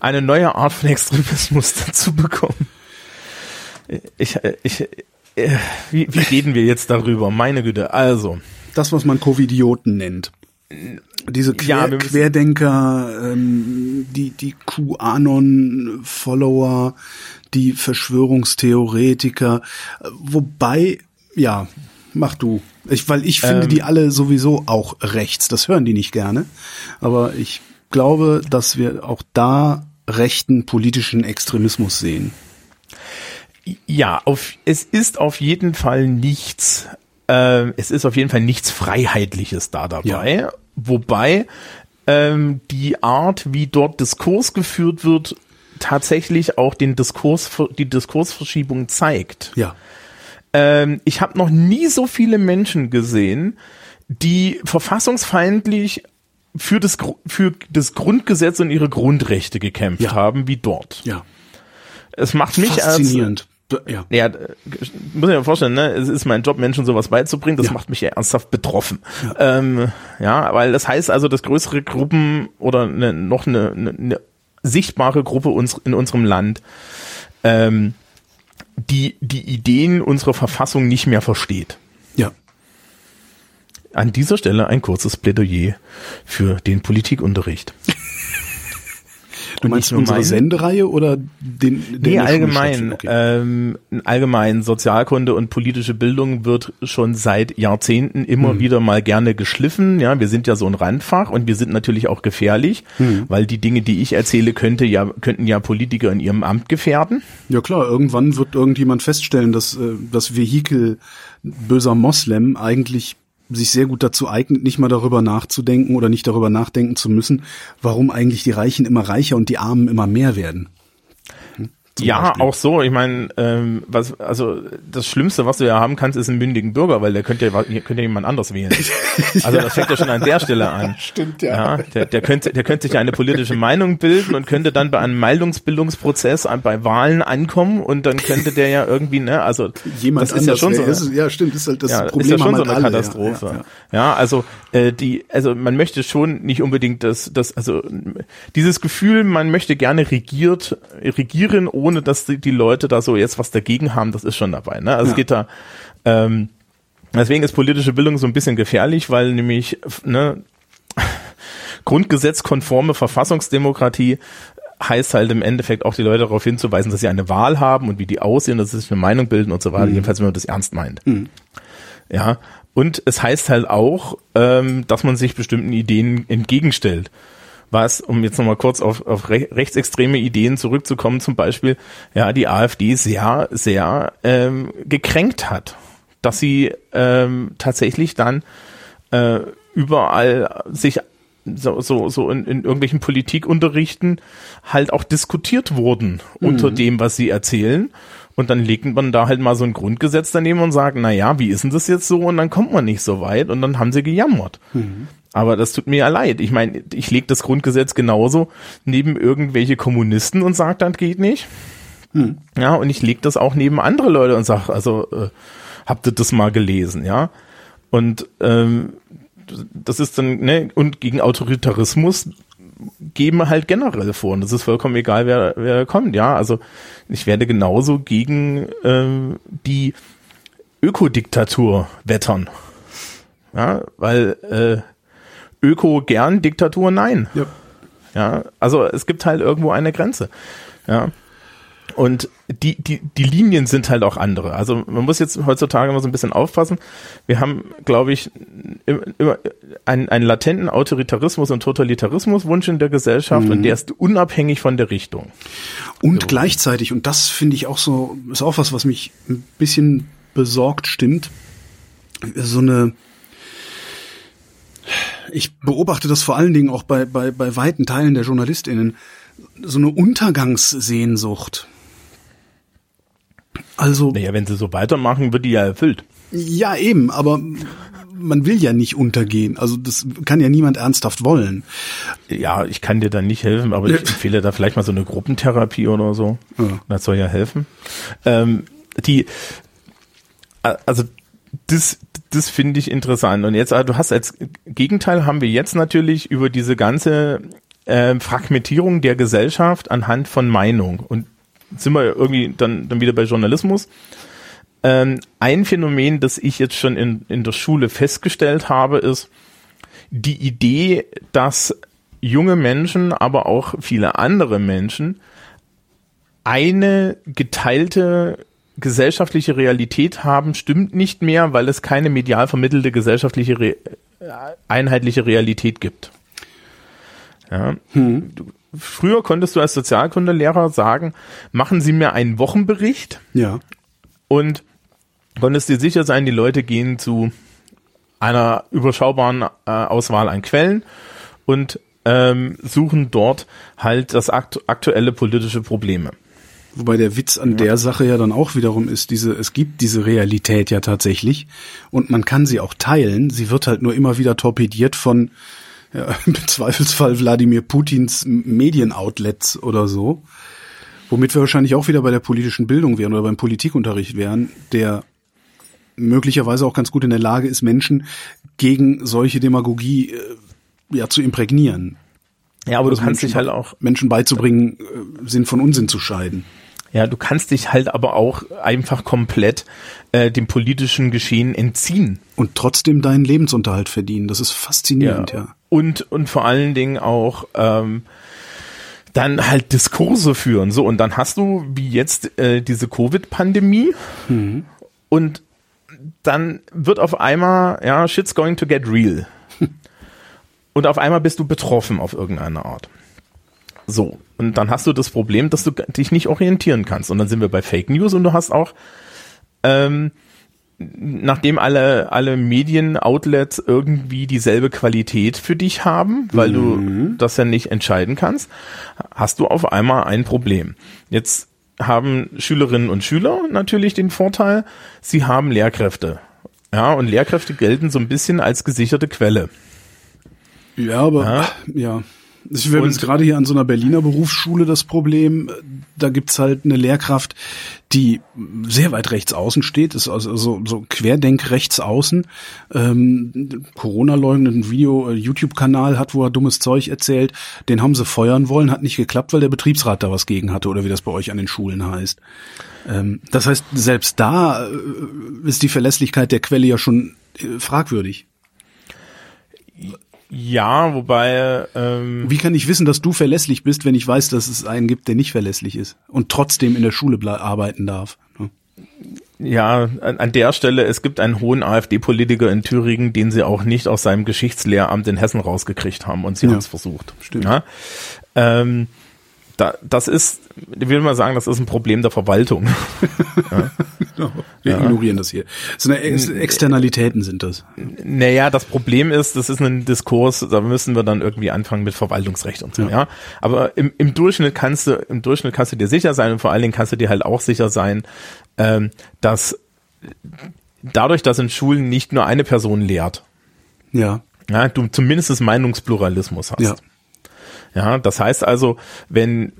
eine neue Art von Extremismus <laughs> dazu bekommen. Ich, ich, wie, wie reden wir jetzt darüber? Meine Güte, also. Das, was man Covidioten nennt. Diese Quer ja, Querdenker, ähm, die, die QAnon-Follower, die Verschwörungstheoretiker, wobei, ja, mach du. Ich, weil ich finde ähm, die alle sowieso auch rechts. Das hören die nicht gerne. Aber ich glaube, dass wir auch da rechten politischen Extremismus sehen. Ja, auf, es ist auf jeden Fall nichts, äh, es ist auf jeden Fall nichts Freiheitliches da dabei. Ja. Wobei ähm, die Art, wie dort Diskurs geführt wird, tatsächlich auch den Diskurs, die Diskursverschiebung zeigt. Ja. Ähm, ich habe noch nie so viele Menschen gesehen, die verfassungsfeindlich für das, für das Grundgesetz und ihre Grundrechte gekämpft ja. haben, wie dort. Ja. Es macht mich Faszinierend. als ja. ja, muss ich mir vorstellen, ne? Es ist mein Job, Menschen sowas beizubringen. Das ja. macht mich ernsthaft betroffen. Ja. Ähm, ja, weil das heißt also, dass größere Gruppen oder eine, noch eine, eine, eine sichtbare Gruppe uns, in unserem Land ähm, die die Ideen unserer Verfassung nicht mehr versteht. Ja. An dieser Stelle ein kurzes Plädoyer für den Politikunterricht. Du meinst unsere Sendereihe oder den, den Nee, allgemein. Okay. Ähm, allgemein Sozialkunde und politische Bildung wird schon seit Jahrzehnten immer hm. wieder mal gerne geschliffen. Ja, wir sind ja so ein Randfach und wir sind natürlich auch gefährlich, hm. weil die Dinge, die ich erzähle, könnte ja, könnten ja Politiker in ihrem Amt gefährden. Ja klar, irgendwann wird irgendjemand feststellen, dass äh, das Vehikel böser Moslem eigentlich sich sehr gut dazu eignet, nicht mal darüber nachzudenken oder nicht darüber nachdenken zu müssen, warum eigentlich die Reichen immer reicher und die Armen immer mehr werden ja, Beispiel. auch so. Ich meine, ähm, was, also das Schlimmste, was du ja haben kannst, ist einen mündigen Bürger, weil der könnte ja, könnte ja jemand anders wählen. <laughs> Also das fängt ja schon an der Stelle an. Stimmt, ja. ja der, der könnte, der könnte sich ja eine politische Meinung bilden und könnte dann bei einem Meldungsbildungsprozess bei Wahlen ankommen und dann könnte der ja irgendwie, ne, also jemand das ist ja schon so. Ist, ja, stimmt, ist halt das ja, Problem. Ist ja schon so eine alle, Katastrophe. Ja, ja, ja, also äh, die, also man möchte schon nicht unbedingt das, das, also dieses Gefühl, man möchte gerne regiert, regieren, ohne ohne dass die, die Leute da so jetzt was dagegen haben, das ist schon dabei. Ne? Also ja. es geht da, ähm, deswegen ist politische Bildung so ein bisschen gefährlich, weil nämlich ne, <laughs> grundgesetzkonforme Verfassungsdemokratie heißt halt im Endeffekt auch die Leute darauf hinzuweisen, dass sie eine Wahl haben und wie die aussehen, dass sie sich eine Meinung bilden und so weiter, mhm. jedenfalls wenn man das ernst meint. Mhm. Ja, und es heißt halt auch, ähm, dass man sich bestimmten Ideen entgegenstellt was, um jetzt nochmal kurz auf, auf rechtsextreme Ideen zurückzukommen, zum Beispiel, ja, die AfD sehr, sehr ähm, gekränkt hat, dass sie ähm, tatsächlich dann äh, überall sich so, so, so in, in irgendwelchen Politikunterrichten halt auch diskutiert wurden mhm. unter dem, was sie erzählen. Und dann legt man da halt mal so ein Grundgesetz daneben und sagt, na ja, wie ist denn das jetzt so? Und dann kommt man nicht so weit und dann haben sie gejammert. Mhm. Aber das tut mir ja leid. Ich meine, ich lege das Grundgesetz genauso neben irgendwelche Kommunisten und sage, das geht nicht. Hm. Ja, und ich lege das auch neben andere Leute und sage, also äh, habt ihr das mal gelesen, ja? Und ähm, das ist dann, ne, und gegen Autoritarismus geben wir halt generell vor. Und das ist vollkommen egal, wer, wer kommt, ja. Also ich werde genauso gegen ähm, die Ökodiktatur wettern. Ja, weil äh, Öko gern, Diktatur nein. Ja. ja. Also es gibt halt irgendwo eine Grenze. Ja. Und die, die, die Linien sind halt auch andere. Also man muss jetzt heutzutage immer so ein bisschen aufpassen. Wir haben, glaube ich, immer einen, einen latenten Autoritarismus und Totalitarismuswunsch in der Gesellschaft mhm. und der ist unabhängig von der Richtung. Und so. gleichzeitig, und das finde ich auch so, ist auch was, was mich ein bisschen besorgt stimmt, so eine, ich beobachte das vor allen Dingen auch bei, bei, bei weiten Teilen der JournalistInnen, so eine Untergangssehnsucht. Also. Naja, wenn sie so weitermachen, wird die ja erfüllt. Ja, eben, aber man will ja nicht untergehen. Also das kann ja niemand ernsthaft wollen. Ja, ich kann dir da nicht helfen, aber ich empfehle da vielleicht mal so eine Gruppentherapie oder so. Ja. Das soll ja helfen. Ähm, die, also das, das finde ich interessant. Und jetzt, du hast als Gegenteil haben wir jetzt natürlich über diese ganze äh, Fragmentierung der Gesellschaft anhand von Meinung. Und sind wir irgendwie dann, dann wieder bei Journalismus. Ähm, ein Phänomen, das ich jetzt schon in, in der Schule festgestellt habe, ist die Idee, dass junge Menschen, aber auch viele andere Menschen eine geteilte gesellschaftliche Realität haben, stimmt nicht mehr, weil es keine medial vermittelte gesellschaftliche Re einheitliche Realität gibt. Ja. Hm. Früher konntest du als Sozialkundelehrer sagen, machen Sie mir einen Wochenbericht. Ja. Und konntest dir sicher sein, die Leute gehen zu einer überschaubaren äh, Auswahl an Quellen und ähm, suchen dort halt das aktu aktuelle politische Probleme. Wobei der Witz an ja. der Sache ja dann auch wiederum ist, diese, es gibt diese Realität ja tatsächlich und man kann sie auch teilen. Sie wird halt nur immer wieder torpediert von ja, <laughs> im Zweifelsfall Wladimir Putins Medienoutlets oder so. Womit wir wahrscheinlich auch wieder bei der politischen Bildung wären oder beim Politikunterricht wären, der möglicherweise auch ganz gut in der Lage ist, Menschen gegen solche Demagogie äh, ja zu imprägnieren. Ja, aber also du kannst Menschen, dich halt auch Menschen beizubringen, äh, Sinn von Unsinn zu scheiden. Ja, du kannst dich halt aber auch einfach komplett äh, dem politischen Geschehen entziehen. Und trotzdem deinen Lebensunterhalt verdienen. Das ist faszinierend, ja. ja. Und, und vor allen Dingen auch ähm, dann halt Diskurse führen. So, und dann hast du, wie jetzt, äh, diese Covid-Pandemie. Mhm. Und dann wird auf einmal, ja, shit's going to get real. <laughs> und auf einmal bist du betroffen auf irgendeine Art. So, und dann hast du das Problem, dass du dich nicht orientieren kannst. Und dann sind wir bei Fake News und du hast auch, ähm, nachdem alle, alle Medien-Outlets irgendwie dieselbe Qualität für dich haben, weil mhm. du das ja nicht entscheiden kannst, hast du auf einmal ein Problem. Jetzt haben Schülerinnen und Schüler natürlich den Vorteil, sie haben Lehrkräfte. Ja, und Lehrkräfte gelten so ein bisschen als gesicherte Quelle. Ja, aber ja. ja. Ich habe jetzt gerade hier an so einer Berliner Berufsschule das Problem, da gibt's halt eine Lehrkraft, die sehr weit rechts außen steht, ist also so, so querdenk rechts außen, ähm, Corona-leugnenden Video, äh, YouTube-Kanal hat, wo er dummes Zeug erzählt, den haben sie feuern wollen, hat nicht geklappt, weil der Betriebsrat da was gegen hatte oder wie das bei euch an den Schulen heißt. Ähm, das heißt, selbst da äh, ist die Verlässlichkeit der Quelle ja schon äh, fragwürdig. Ja, wobei. Ähm, Wie kann ich wissen, dass du verlässlich bist, wenn ich weiß, dass es einen gibt, der nicht verlässlich ist und trotzdem in der Schule arbeiten darf? Ne? Ja, an, an der Stelle, es gibt einen hohen AfD-Politiker in Thüringen, den sie auch nicht aus seinem Geschichtslehramt in Hessen rausgekriegt haben und sie ja, haben es versucht. Stimmt. Ja? Ähm, da, das ist, ich will mal sagen, das ist ein Problem der Verwaltung. <laughs> ja. genau. Wir ja. ignorieren das hier. So eine Ex Externalitäten sind das. Naja, das Problem ist, das ist ein Diskurs, da müssen wir dann irgendwie anfangen mit Verwaltungsrecht und so, ja. ja. Aber im, im Durchschnitt kannst du, im Durchschnitt kannst du dir sicher sein und vor allen Dingen kannst du dir halt auch sicher sein, ähm, dass dadurch, dass in Schulen nicht nur eine Person lehrt, ja Ja, du zumindest Meinungspluralismus hast. Ja. Ja, das heißt also, wenn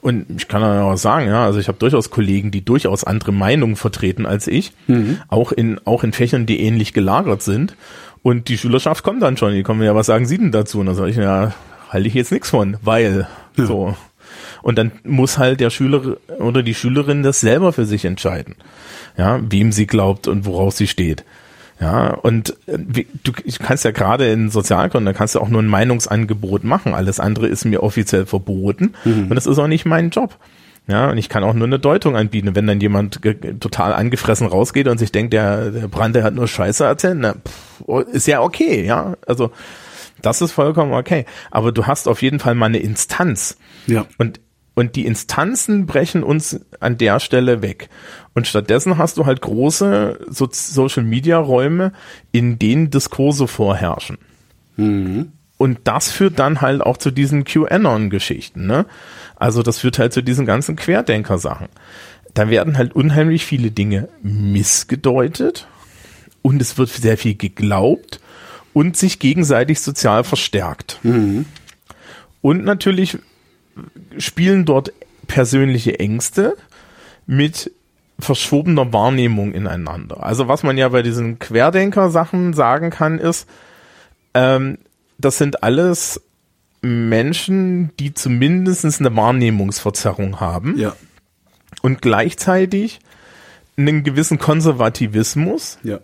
und ich kann auch sagen, ja, also ich habe durchaus Kollegen, die durchaus andere Meinungen vertreten als ich, mhm. auch in auch in Fächern, die ähnlich gelagert sind. Und die Schülerschaft kommt dann schon, die kommen ja, was sagen Sie denn dazu? Und dann sage ich, ja, halte ich jetzt nichts von, weil ja. so. Und dann muss halt der Schüler oder die Schülerin das selber für sich entscheiden. Ja, wem sie glaubt und worauf sie steht. Ja, und äh, du kannst ja gerade in Sozialkunde, da kannst du auch nur ein Meinungsangebot machen. Alles andere ist mir offiziell verboten mhm. und das ist auch nicht mein Job. Ja, und ich kann auch nur eine Deutung anbieten. Wenn dann jemand total angefressen rausgeht und sich denkt, der, der Brand, der hat nur Scheiße erzählt, na, pff, ist ja okay, ja. Also das ist vollkommen okay. Aber du hast auf jeden Fall mal eine Instanz. Ja. Und und die Instanzen brechen uns an der Stelle weg. Und stattdessen hast du halt große so Social Media Räume, in denen Diskurse vorherrschen. Mhm. Und das führt dann halt auch zu diesen QAnon-Geschichten, ne? Also das führt halt zu diesen ganzen Querdenker-Sachen. Da werden halt unheimlich viele Dinge missgedeutet und es wird sehr viel geglaubt und sich gegenseitig sozial verstärkt. Mhm. Und natürlich spielen dort persönliche Ängste mit verschobener Wahrnehmung ineinander. Also was man ja bei diesen Querdenker-Sachen sagen kann, ist, ähm, das sind alles Menschen, die zumindest eine Wahrnehmungsverzerrung haben. Ja. Und gleichzeitig einen gewissen Konservativismus. Ja.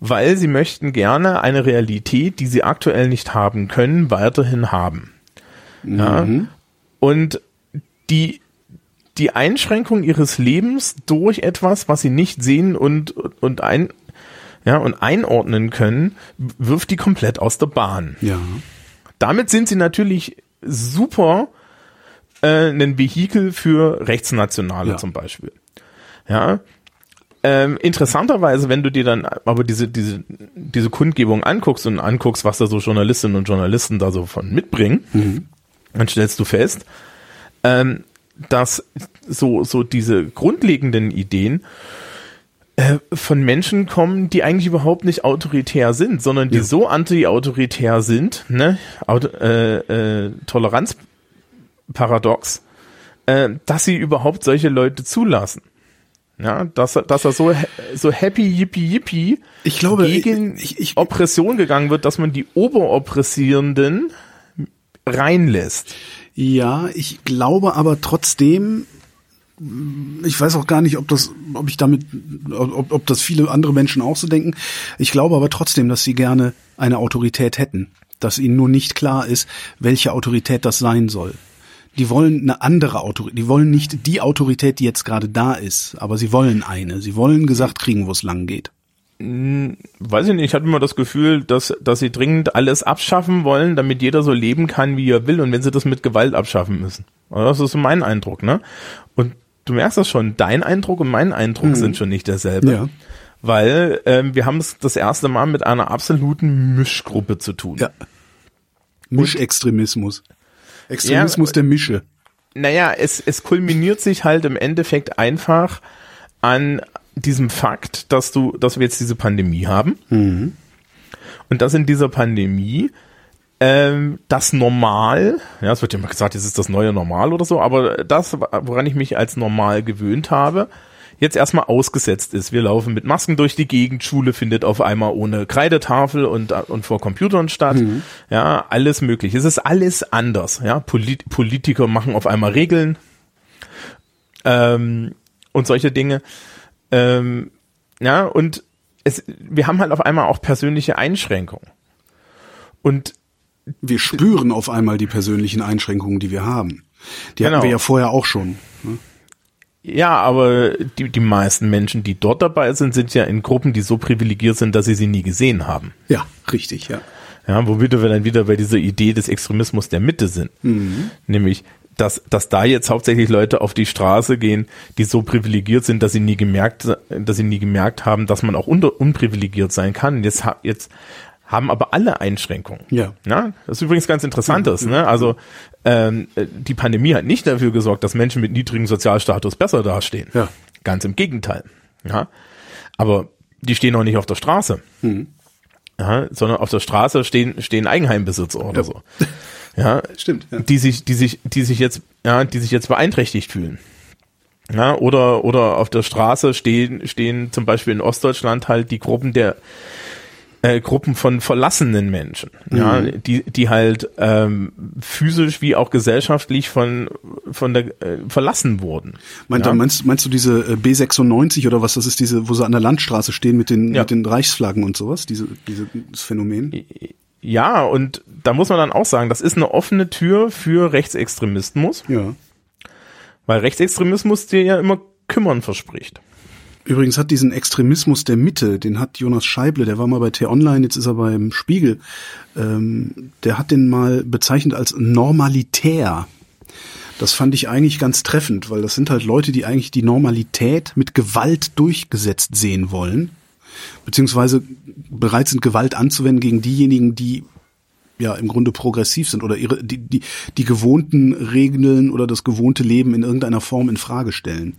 Weil sie möchten gerne eine Realität, die sie aktuell nicht haben können, weiterhin haben. Mhm. Ja. Und die, die Einschränkung ihres Lebens durch etwas, was sie nicht sehen und, und ein, ja, und einordnen können, wirft die komplett aus der Bahn. Ja. Damit sind sie natürlich super äh, ein Vehikel für Rechtsnationale ja. zum Beispiel. Ja. Ähm, interessanterweise, wenn du dir dann aber diese, diese, diese Kundgebung anguckst und anguckst, was da so Journalistinnen und Journalisten da so von mitbringen, mhm dann stellst du fest, ähm, dass so, so diese grundlegenden Ideen äh, von Menschen kommen, die eigentlich überhaupt nicht autoritär sind, sondern die ja. so anti-autoritär sind, ne, Auto, äh, äh, Toleranzparadox, äh, dass sie überhaupt solche Leute zulassen. Ja, dass, dass er so, so happy, yippie, yippie ich glaube, gegen ich, ich, Oppression gegangen wird, dass man die Oberoppressierenden reinlässt. Ja, ich glaube aber trotzdem, ich weiß auch gar nicht, ob das, ob ich damit, ob, ob das viele andere Menschen auch so denken. Ich glaube aber trotzdem, dass sie gerne eine Autorität hätten, dass ihnen nur nicht klar ist, welche Autorität das sein soll. Die wollen eine andere Autorität, die wollen nicht die Autorität, die jetzt gerade da ist, aber sie wollen eine. Sie wollen gesagt kriegen, wo es lang geht. Hm, weiß ich nicht, ich hatte immer das Gefühl, dass, dass sie dringend alles abschaffen wollen, damit jeder so leben kann, wie er will und wenn sie das mit Gewalt abschaffen müssen. Das ist so mein Eindruck, ne? Und du merkst das schon, dein Eindruck und mein Eindruck mhm. sind schon nicht derselbe. Ja. Weil ähm, wir haben es das erste Mal mit einer absoluten Mischgruppe zu tun. Ja. Mischextremismus. Extremismus ja, der Mische. Naja, es, es kulminiert sich halt im Endeffekt einfach an diesem Fakt, dass du, dass wir jetzt diese Pandemie haben mhm. und dass in dieser Pandemie ähm, das Normal, ja, es wird ja immer gesagt, jetzt ist das neue Normal oder so, aber das, woran ich mich als normal gewöhnt habe, jetzt erstmal ausgesetzt ist. Wir laufen mit Masken durch die Gegend, Schule findet auf einmal ohne Kreidetafel und, und vor Computern statt. Mhm. Ja, alles möglich. Es ist alles anders. Ja, Polit Politiker machen auf einmal Regeln ähm, und solche Dinge. Ähm, ja, und es, wir haben halt auf einmal auch persönliche Einschränkungen. Und wir spüren auf einmal die persönlichen Einschränkungen, die wir haben. Die genau. hatten wir ja vorher auch schon. Ne? Ja, aber die, die meisten Menschen, die dort dabei sind, sind ja in Gruppen, die so privilegiert sind, dass sie sie nie gesehen haben. Ja, richtig, ja. Ja, womit wir dann wieder bei dieser Idee des Extremismus der Mitte sind. Mhm. Nämlich, dass, dass da jetzt hauptsächlich Leute auf die Straße gehen, die so privilegiert sind, dass sie nie gemerkt, dass sie nie gemerkt haben, dass man auch unter, unprivilegiert sein kann. Jetzt, jetzt haben aber alle Einschränkungen. Ja. ja. Das ist übrigens ganz interessantes. Ja, ne? Also ähm, die Pandemie hat nicht dafür gesorgt, dass Menschen mit niedrigem Sozialstatus besser dastehen. Ja. Ganz im Gegenteil. Ja. Aber die stehen auch nicht auf der Straße. Mhm. ja, sondern auf der Straße stehen, stehen Eigenheimbesitzer oder ja. so. <laughs> Ja, stimmt. Ja. Die sich, die sich, die sich jetzt, ja, die sich jetzt beeinträchtigt fühlen. Ja, oder, oder auf der Straße stehen, stehen zum Beispiel in Ostdeutschland halt die Gruppen der, äh, Gruppen von verlassenen Menschen, mhm. ja, die, die halt ähm, physisch wie auch gesellschaftlich von, von der äh, verlassen wurden. Meint, ja. meinst, meinst du diese äh, B96 oder was das ist, diese, wo sie an der Landstraße stehen mit den, ja. mit den Reichsflaggen und sowas, diese, dieses Phänomen? Ja, und da muss man dann auch sagen, das ist eine offene Tür für Rechtsextremismus. Ja. Weil Rechtsextremismus dir ja immer kümmern verspricht. Übrigens hat diesen Extremismus der Mitte, den hat Jonas Scheible, der war mal bei T-Online, jetzt ist er beim Spiegel, ähm, der hat den mal bezeichnet als normalitär. Das fand ich eigentlich ganz treffend, weil das sind halt Leute, die eigentlich die Normalität mit Gewalt durchgesetzt sehen wollen, beziehungsweise bereit sind, Gewalt anzuwenden gegen diejenigen, die ja im Grunde progressiv sind oder ihre die, die, die gewohnten Regeln oder das gewohnte Leben in irgendeiner Form in Frage stellen.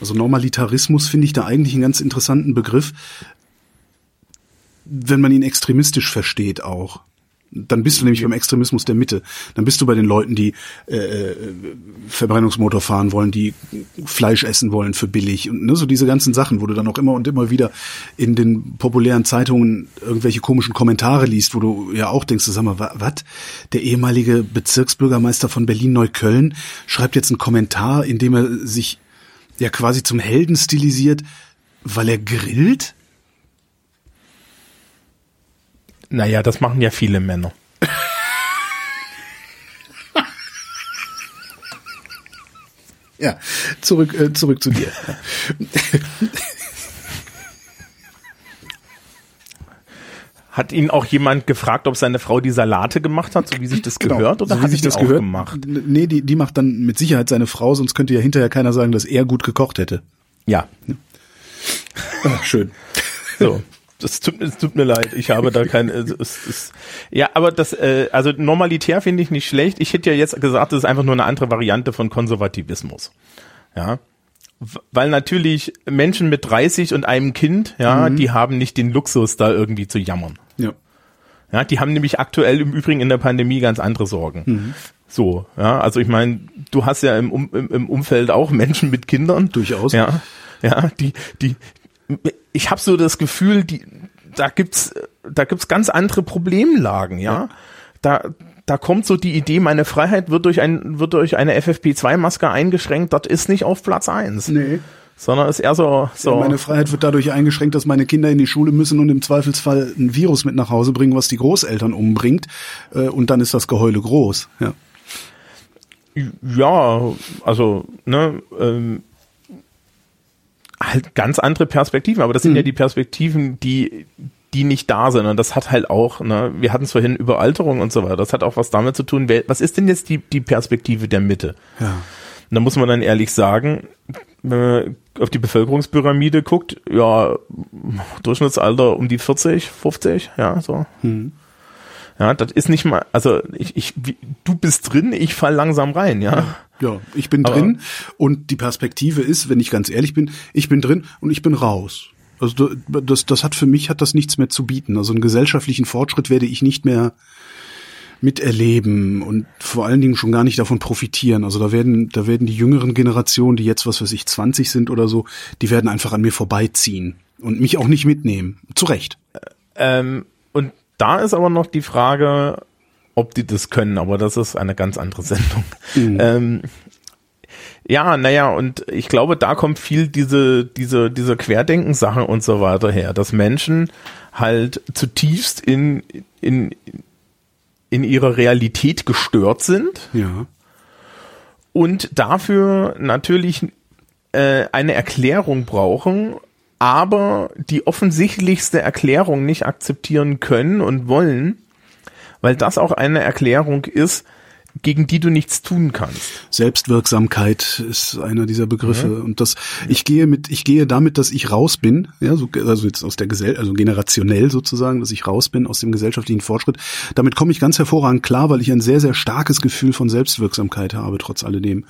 Also Normalitarismus finde ich da eigentlich einen ganz interessanten Begriff, wenn man ihn extremistisch versteht auch. Dann bist du nämlich beim Extremismus der Mitte. Dann bist du bei den Leuten, die äh, äh, Verbrennungsmotor fahren wollen, die Fleisch essen wollen für billig und ne, so diese ganzen Sachen, wo du dann auch immer und immer wieder in den populären Zeitungen irgendwelche komischen Kommentare liest, wo du ja auch denkst, sag mal, was? Der ehemalige Bezirksbürgermeister von Berlin-Neukölln schreibt jetzt einen Kommentar, in dem er sich ja quasi zum Helden stilisiert, weil er grillt? Naja, das machen ja viele Männer. <laughs> ja, zurück, äh, zurück zu dir. Hat ihn auch jemand gefragt, ob seine Frau die Salate gemacht hat, so wie sich das genau, gehört, oder so hat sich das gehört? gemacht? Nee, die, die macht dann mit Sicherheit seine Frau, sonst könnte ja hinterher keiner sagen, dass er gut gekocht hätte. Ja. Ach, schön. So <laughs> das tut, es tut mir leid, ich habe da kein, es, es, ja, aber das, äh, also normalitär finde ich nicht schlecht. Ich hätte ja jetzt gesagt, das ist einfach nur eine andere Variante von Konservativismus. Ja, weil natürlich Menschen mit 30 und einem Kind, ja, mhm. die haben nicht den Luxus, da irgendwie zu jammern. Ja. Ja, die haben nämlich aktuell im Übrigen in der Pandemie ganz andere Sorgen. Mhm. So, ja, also ich meine, du hast ja im, um, im Umfeld auch Menschen mit Kindern. Durchaus. Ja, ja, die, die, ich habe so das Gefühl, die, da gibt's, da gibt's ganz andere Problemlagen, ja. ja. Da, da kommt so die Idee, meine Freiheit wird durch ein, wird durch eine FFP2-Maske eingeschränkt, das ist nicht auf Platz eins. Nee. Sondern ist eher so, so. Ja, meine Freiheit wird dadurch eingeschränkt, dass meine Kinder in die Schule müssen und im Zweifelsfall ein Virus mit nach Hause bringen, was die Großeltern umbringt. Äh, und dann ist das Geheule groß, ja. Ja, also, ne, ähm, halt ganz andere Perspektiven, aber das sind mhm. ja die Perspektiven, die die nicht da sind und das hat halt auch, ne, wir hatten es vorhin über Alterung und so weiter, das hat auch was damit zu tun, wer, was ist denn jetzt die, die Perspektive der Mitte? Ja. Und da muss man dann ehrlich sagen, wenn man auf die Bevölkerungspyramide guckt, ja, Durchschnittsalter um die 40, 50, ja, so. Mhm. Ja, das ist nicht mal, also ich, ich, du bist drin, ich fall langsam rein, ja. Ja, ich bin Aber drin und die Perspektive ist, wenn ich ganz ehrlich bin, ich bin drin und ich bin raus. Also das, das hat für mich hat das nichts mehr zu bieten. Also einen gesellschaftlichen Fortschritt werde ich nicht mehr miterleben und vor allen Dingen schon gar nicht davon profitieren. Also da werden, da werden die jüngeren Generationen, die jetzt was weiß ich 20 sind oder so, die werden einfach an mir vorbeiziehen und mich auch nicht mitnehmen. Zu Recht. Ähm, und da ist aber noch die Frage, ob die das können, aber das ist eine ganz andere Sendung. Mhm. Ähm, ja, naja, und ich glaube, da kommt viel diese, diese, diese Querdenken-Sache und so weiter her, dass Menschen halt zutiefst in, in, in ihrer Realität gestört sind. Ja. Und dafür natürlich äh, eine Erklärung brauchen, aber die offensichtlichste Erklärung nicht akzeptieren können und wollen, weil das auch eine Erklärung ist, gegen die du nichts tun kannst. Selbstwirksamkeit ist einer dieser Begriffe mhm. und das ich gehe mit ich gehe damit, dass ich raus bin, ja, so, also jetzt aus der Gesell also generationell sozusagen, dass ich raus bin aus dem gesellschaftlichen Fortschritt. Damit komme ich ganz hervorragend klar, weil ich ein sehr sehr starkes Gefühl von Selbstwirksamkeit habe trotz alledem.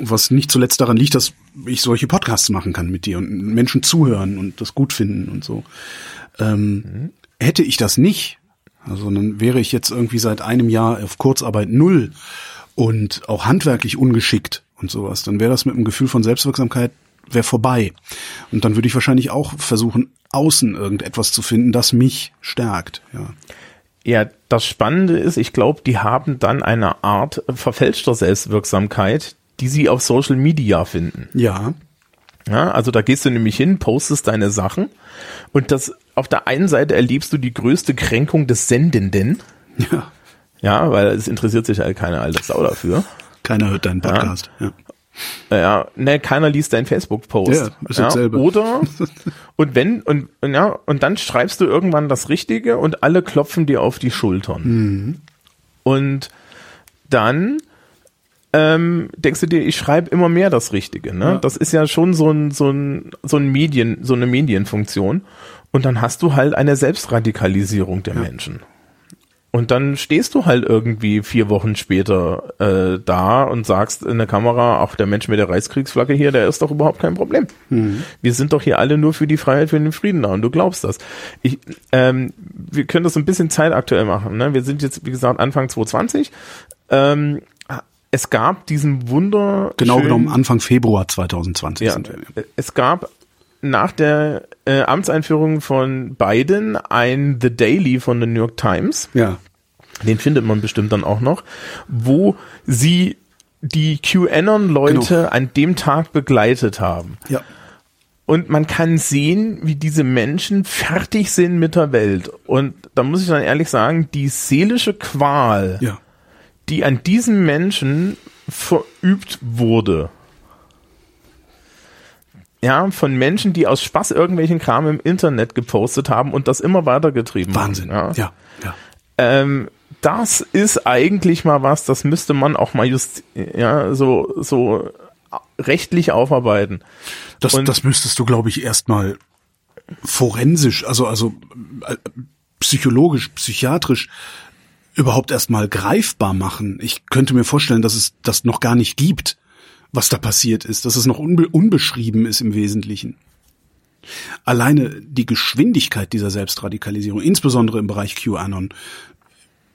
Was nicht zuletzt daran liegt, dass ich solche Podcasts machen kann mit dir und Menschen zuhören und das gut finden und so. Ähm, mhm hätte ich das nicht, also dann wäre ich jetzt irgendwie seit einem Jahr auf Kurzarbeit null und auch handwerklich ungeschickt und sowas, dann wäre das mit einem Gefühl von Selbstwirksamkeit wäre vorbei. Und dann würde ich wahrscheinlich auch versuchen, außen irgendetwas zu finden, das mich stärkt. Ja. Ja, das Spannende ist, ich glaube, die haben dann eine Art verfälschter Selbstwirksamkeit, die sie auf Social Media finden. Ja. Ja, also da gehst du nämlich hin, postest deine Sachen und das auf der einen Seite erlebst du die größte Kränkung des Sendenden. Ja. Ja, weil es interessiert sich halt keine alte Sau dafür. Keiner hört deinen Podcast. Ja. ja. Ja, ne, keiner liest deinen Facebook-Post. Ja, ist ja, dasselbe. Oder <laughs> und wenn und ja und dann schreibst du irgendwann das Richtige und alle klopfen dir auf die Schultern. Mhm. Und dann ähm, denkst du dir, ich schreibe immer mehr das Richtige. Ne? Ja. Das ist ja schon so ein, so ein, so ein Medien, so eine Medienfunktion. Und dann hast du halt eine Selbstradikalisierung der ja. Menschen. Und dann stehst du halt irgendwie vier Wochen später äh, da und sagst in der Kamera, ach, der Mensch mit der Reichskriegsflagge hier, der ist doch überhaupt kein Problem. Mhm. Wir sind doch hier alle nur für die Freiheit, für den Frieden da und du glaubst das. Ich, ähm, wir können das ein bisschen zeitaktuell machen. Ne? Wir sind jetzt, wie gesagt, Anfang 2020. Ähm, es gab diesen Wunder. Genau genommen Anfang Februar 2020 ja, sind wir. Es gab nach der äh, Amtseinführung von Biden ein The Daily von the New York Times. Ja. Den findet man bestimmt dann auch noch, wo sie die QAnon-Leute genau. an dem Tag begleitet haben. Ja. Und man kann sehen, wie diese Menschen fertig sind mit der Welt. Und da muss ich dann ehrlich sagen, die seelische Qual, ja die an diesen Menschen verübt wurde. Ja, von Menschen, die aus Spaß irgendwelchen Kram im Internet gepostet haben und das immer weitergetrieben Wahnsinn. haben. Wahnsinn, ja. ja. Ähm, das ist eigentlich mal was, das müsste man auch mal just, ja, so, so rechtlich aufarbeiten. Das, und das müsstest du, glaube ich, erstmal forensisch, also, also äh, psychologisch, psychiatrisch überhaupt erstmal greifbar machen. Ich könnte mir vorstellen, dass es das noch gar nicht gibt, was da passiert ist, dass es noch unbe unbeschrieben ist im Wesentlichen. Alleine die Geschwindigkeit dieser Selbstradikalisierung, insbesondere im Bereich QAnon,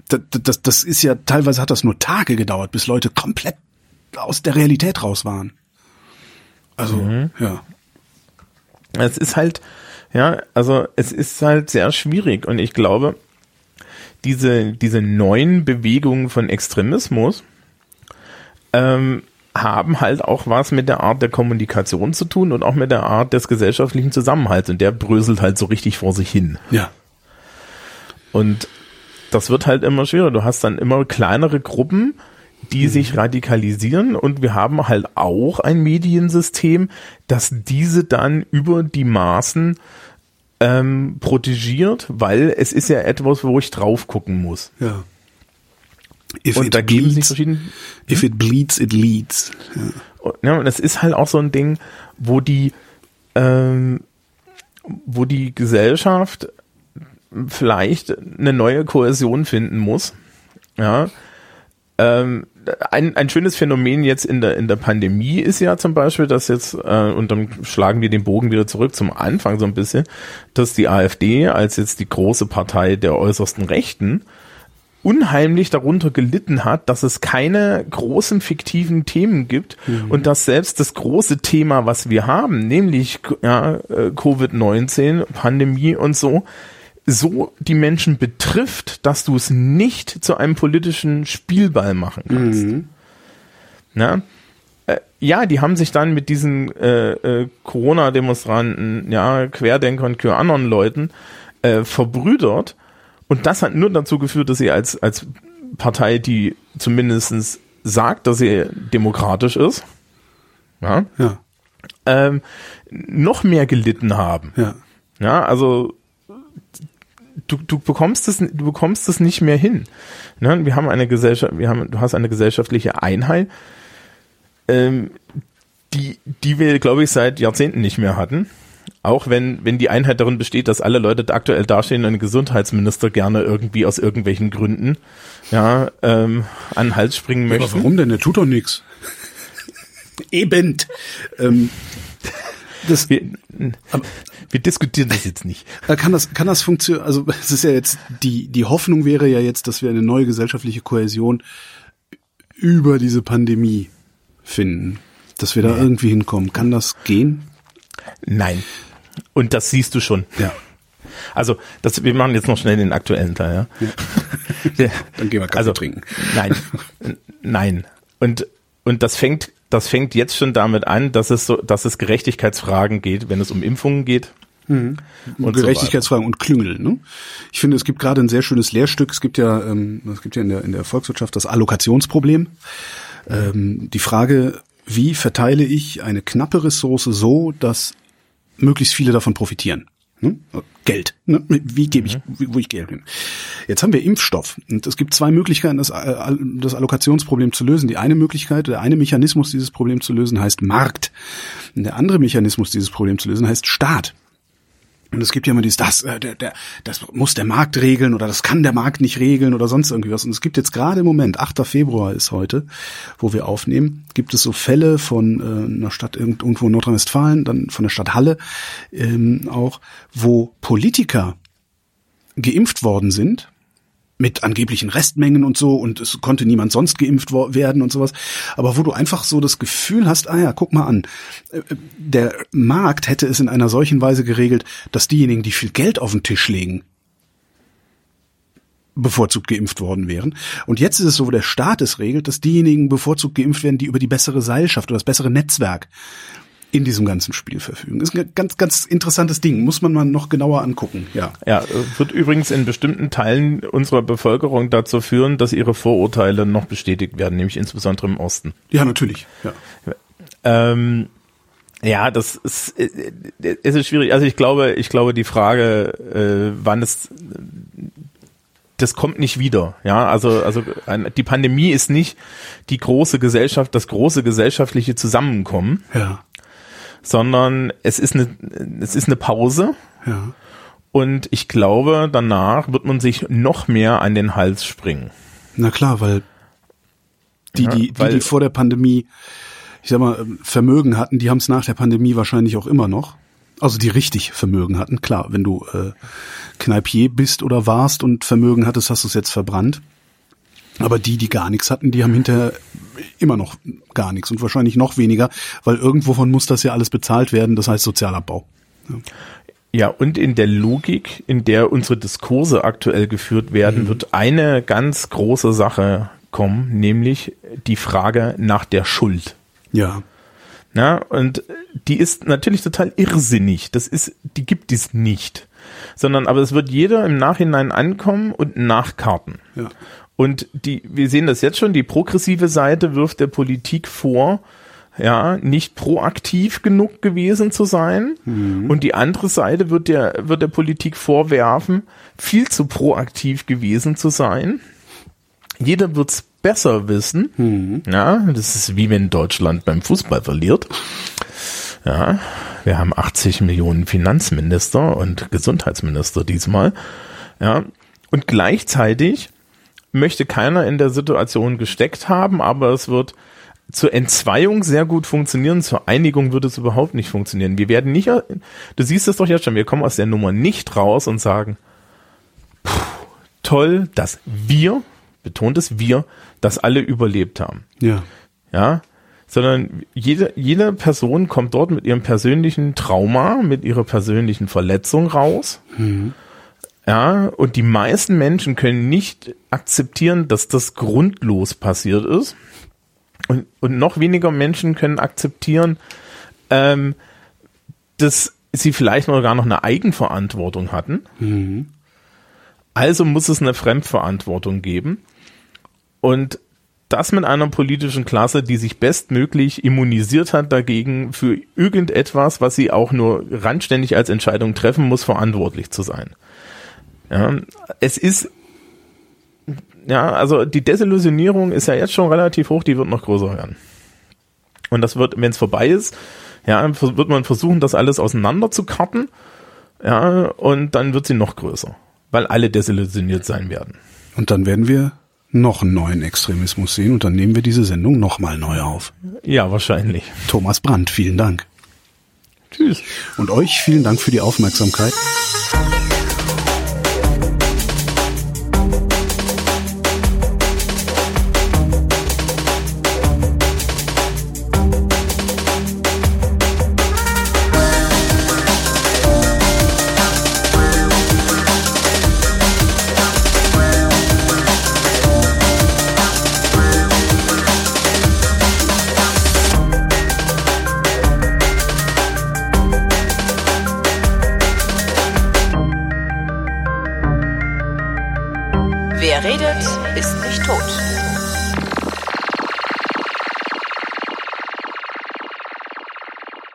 das, das, das ist ja, teilweise hat das nur Tage gedauert, bis Leute komplett aus der Realität raus waren. Also, mhm. ja. Es ist halt, ja, also es ist halt sehr schwierig und ich glaube, diese, diese neuen Bewegungen von Extremismus ähm, haben halt auch was mit der Art der Kommunikation zu tun und auch mit der Art des gesellschaftlichen Zusammenhalts. Und der bröselt halt so richtig vor sich hin. Ja. Und das wird halt immer schwerer. Du hast dann immer kleinere Gruppen, die mhm. sich radikalisieren und wir haben halt auch ein Mediensystem, das diese dann über die Maßen ähm, protegiert, weil es ist ja etwas, wo ich drauf gucken muss. Ja. If und da bleeds, geben verschiedene. If it bleeds, it leads. Ja. ja, und das ist halt auch so ein Ding, wo die, ähm, wo die Gesellschaft vielleicht eine neue Kohäsion finden muss. Ja. Ähm, ein, ein schönes Phänomen jetzt in der, in der Pandemie ist ja zum Beispiel, dass jetzt, äh, und dann schlagen wir den Bogen wieder zurück zum Anfang so ein bisschen, dass die AfD als jetzt die große Partei der äußersten Rechten unheimlich darunter gelitten hat, dass es keine großen fiktiven Themen gibt mhm. und dass selbst das große Thema, was wir haben, nämlich ja, äh, Covid-19, Pandemie und so, so die Menschen betrifft, dass du es nicht zu einem politischen Spielball machen kannst. Mhm. Na? Äh, ja, die haben sich dann mit diesen äh, äh, Corona-Demonstranten, ja, Querdenkern, anderen Leuten äh, verbrüdert. Und das hat nur dazu geführt, dass sie als, als Partei, die zumindestens sagt, dass sie demokratisch ist, ja, ja. Ähm, noch mehr gelitten haben. Ja. Ja, also du, du bekommst es, du bekommst es nicht mehr hin. Ne? Wir haben eine Gesellschaft, wir haben, du hast eine gesellschaftliche Einheit, ähm, die, die wir, glaube ich, seit Jahrzehnten nicht mehr hatten. Auch wenn, wenn die Einheit darin besteht, dass alle Leute aktuell dastehen und Gesundheitsminister gerne irgendwie aus irgendwelchen Gründen ja, ähm, an den Hals springen möchten. Aber warum denn? Der tut doch nichts. <laughs> Eben. Ähm. Das, wir, wir diskutieren das jetzt nicht. Kann das, kann das funktionieren? Also <laughs> es ist ja jetzt die die Hoffnung wäre ja jetzt, dass wir eine neue gesellschaftliche Kohäsion über diese Pandemie finden, dass wir da ja. irgendwie hinkommen. Kann das gehen? Nein. Und das siehst du schon. Ja. Also, das, wir machen jetzt noch schnell den aktuellen Teil, ja. ja. <laughs> Dann gehen wir Kaffee also, trinken. Nein. <laughs> Nein. Und, und das fängt, das fängt jetzt schon damit an, dass es so, dass es Gerechtigkeitsfragen geht, wenn es um Impfungen geht. Mhm. Und Gerechtigkeitsfragen so und Klüngel. Ne? Ich finde, es gibt gerade ein sehr schönes Lehrstück. Es gibt ja, ähm, es gibt ja in der, in der Volkswirtschaft das Allokationsproblem. Ähm, die Frage, wie verteile ich eine knappe Ressource so, dass möglichst viele davon profitieren? Hm? Geld. Ne? Wie gebe ich, mhm. wo ich Geld hin? Jetzt haben wir Impfstoff. Und es gibt zwei Möglichkeiten, das, äh, das Allokationsproblem zu lösen. Die eine Möglichkeit, der eine Mechanismus, dieses Problem zu lösen, heißt Markt. Und der andere Mechanismus, dieses Problem zu lösen, heißt Staat. Und es gibt ja immer dieses, das, äh, der, der, das muss der Markt regeln oder das kann der Markt nicht regeln oder sonst irgendwie was. Und es gibt jetzt gerade im Moment, 8. Februar ist heute, wo wir aufnehmen, gibt es so Fälle von äh, einer Stadt irgendwo in Nordrhein-Westfalen, dann von der Stadt Halle ähm, auch, wo Politiker geimpft worden sind mit angeblichen Restmengen und so und es konnte niemand sonst geimpft werden und sowas. Aber wo du einfach so das Gefühl hast, ah ja, guck mal an, äh, der Markt hätte es in einer solchen Weise geregelt, dass diejenigen, die viel Geld auf den Tisch legen, bevorzugt geimpft worden wären. Und jetzt ist es so, wo der Staat es regelt, dass diejenigen bevorzugt geimpft werden, die über die bessere Seilschaft oder das bessere Netzwerk in diesem ganzen Spiel verfügen. Ist ein ganz, ganz interessantes Ding. Muss man mal noch genauer angucken, ja. Ja, wird übrigens in bestimmten Teilen unserer Bevölkerung dazu führen, dass ihre Vorurteile noch bestätigt werden, nämlich insbesondere im Osten. Ja, natürlich, ja. Ähm, ja, das ist, es ist schwierig. Also ich glaube, ich glaube, die Frage, äh, wann es das kommt nicht wieder. Ja, also, also die Pandemie ist nicht die große Gesellschaft, das große gesellschaftliche Zusammenkommen. Ja sondern es ist eine, es ist eine Pause. Ja. Und ich glaube, danach wird man sich noch mehr an den Hals springen. Na klar, weil die, ja, die, die, die vor der Pandemie, ich sag mal, Vermögen hatten, die haben es nach der Pandemie wahrscheinlich auch immer noch. Also die richtig Vermögen hatten. Klar, wenn du äh, Kneipier bist oder warst und Vermögen hattest, hast du es jetzt verbrannt. Aber die, die gar nichts hatten, die haben hinterher immer noch gar nichts und wahrscheinlich noch weniger, weil irgendwovon muss das ja alles bezahlt werden, das heißt Sozialabbau. Ja. Ja, und in der Logik, in der unsere Diskurse aktuell geführt werden, mhm. wird eine ganz große Sache kommen, nämlich die Frage nach der Schuld. Ja. Na, und die ist natürlich total irrsinnig. Das ist, die gibt es nicht. Sondern, aber es wird jeder im Nachhinein ankommen und nachkarten. Ja. Und die, wir sehen das jetzt schon, die progressive Seite wirft der Politik vor, ja, nicht proaktiv genug gewesen zu sein. Mhm. Und die andere Seite wird der, wird der Politik vorwerfen, viel zu proaktiv gewesen zu sein. Jeder wird's besser wissen. Mhm. Ja, das ist wie wenn Deutschland beim Fußball verliert. Ja, wir haben 80 Millionen Finanzminister und Gesundheitsminister diesmal. Ja, und gleichzeitig möchte keiner in der Situation gesteckt haben, aber es wird zur Entzweiung sehr gut funktionieren, zur Einigung wird es überhaupt nicht funktionieren. Wir werden nicht, du siehst es doch jetzt schon, wir kommen aus der Nummer nicht raus und sagen, toll, dass wir, betont es wir, das alle überlebt haben. Ja. Ja, sondern jede, jede Person kommt dort mit ihrem persönlichen Trauma, mit ihrer persönlichen Verletzung raus. Mhm. Ja, und die meisten Menschen können nicht akzeptieren, dass das grundlos passiert ist. Und, und noch weniger Menschen können akzeptieren, ähm, dass sie vielleicht noch gar noch eine Eigenverantwortung hatten. Mhm. Also muss es eine Fremdverantwortung geben. Und das mit einer politischen Klasse, die sich bestmöglich immunisiert hat dagegen, für irgendetwas, was sie auch nur randständig als Entscheidung treffen muss, verantwortlich zu sein. Ja, es ist, ja, also die Desillusionierung ist ja jetzt schon relativ hoch, die wird noch größer werden. Und das wird, wenn es vorbei ist, ja, wird man versuchen, das alles auseinander zu karten, ja, und dann wird sie noch größer, weil alle desillusioniert sein werden. Und dann werden wir noch einen neuen Extremismus sehen und dann nehmen wir diese Sendung nochmal neu auf. Ja, wahrscheinlich. Thomas Brandt, vielen Dank. Tschüss. Und euch vielen Dank für die Aufmerksamkeit.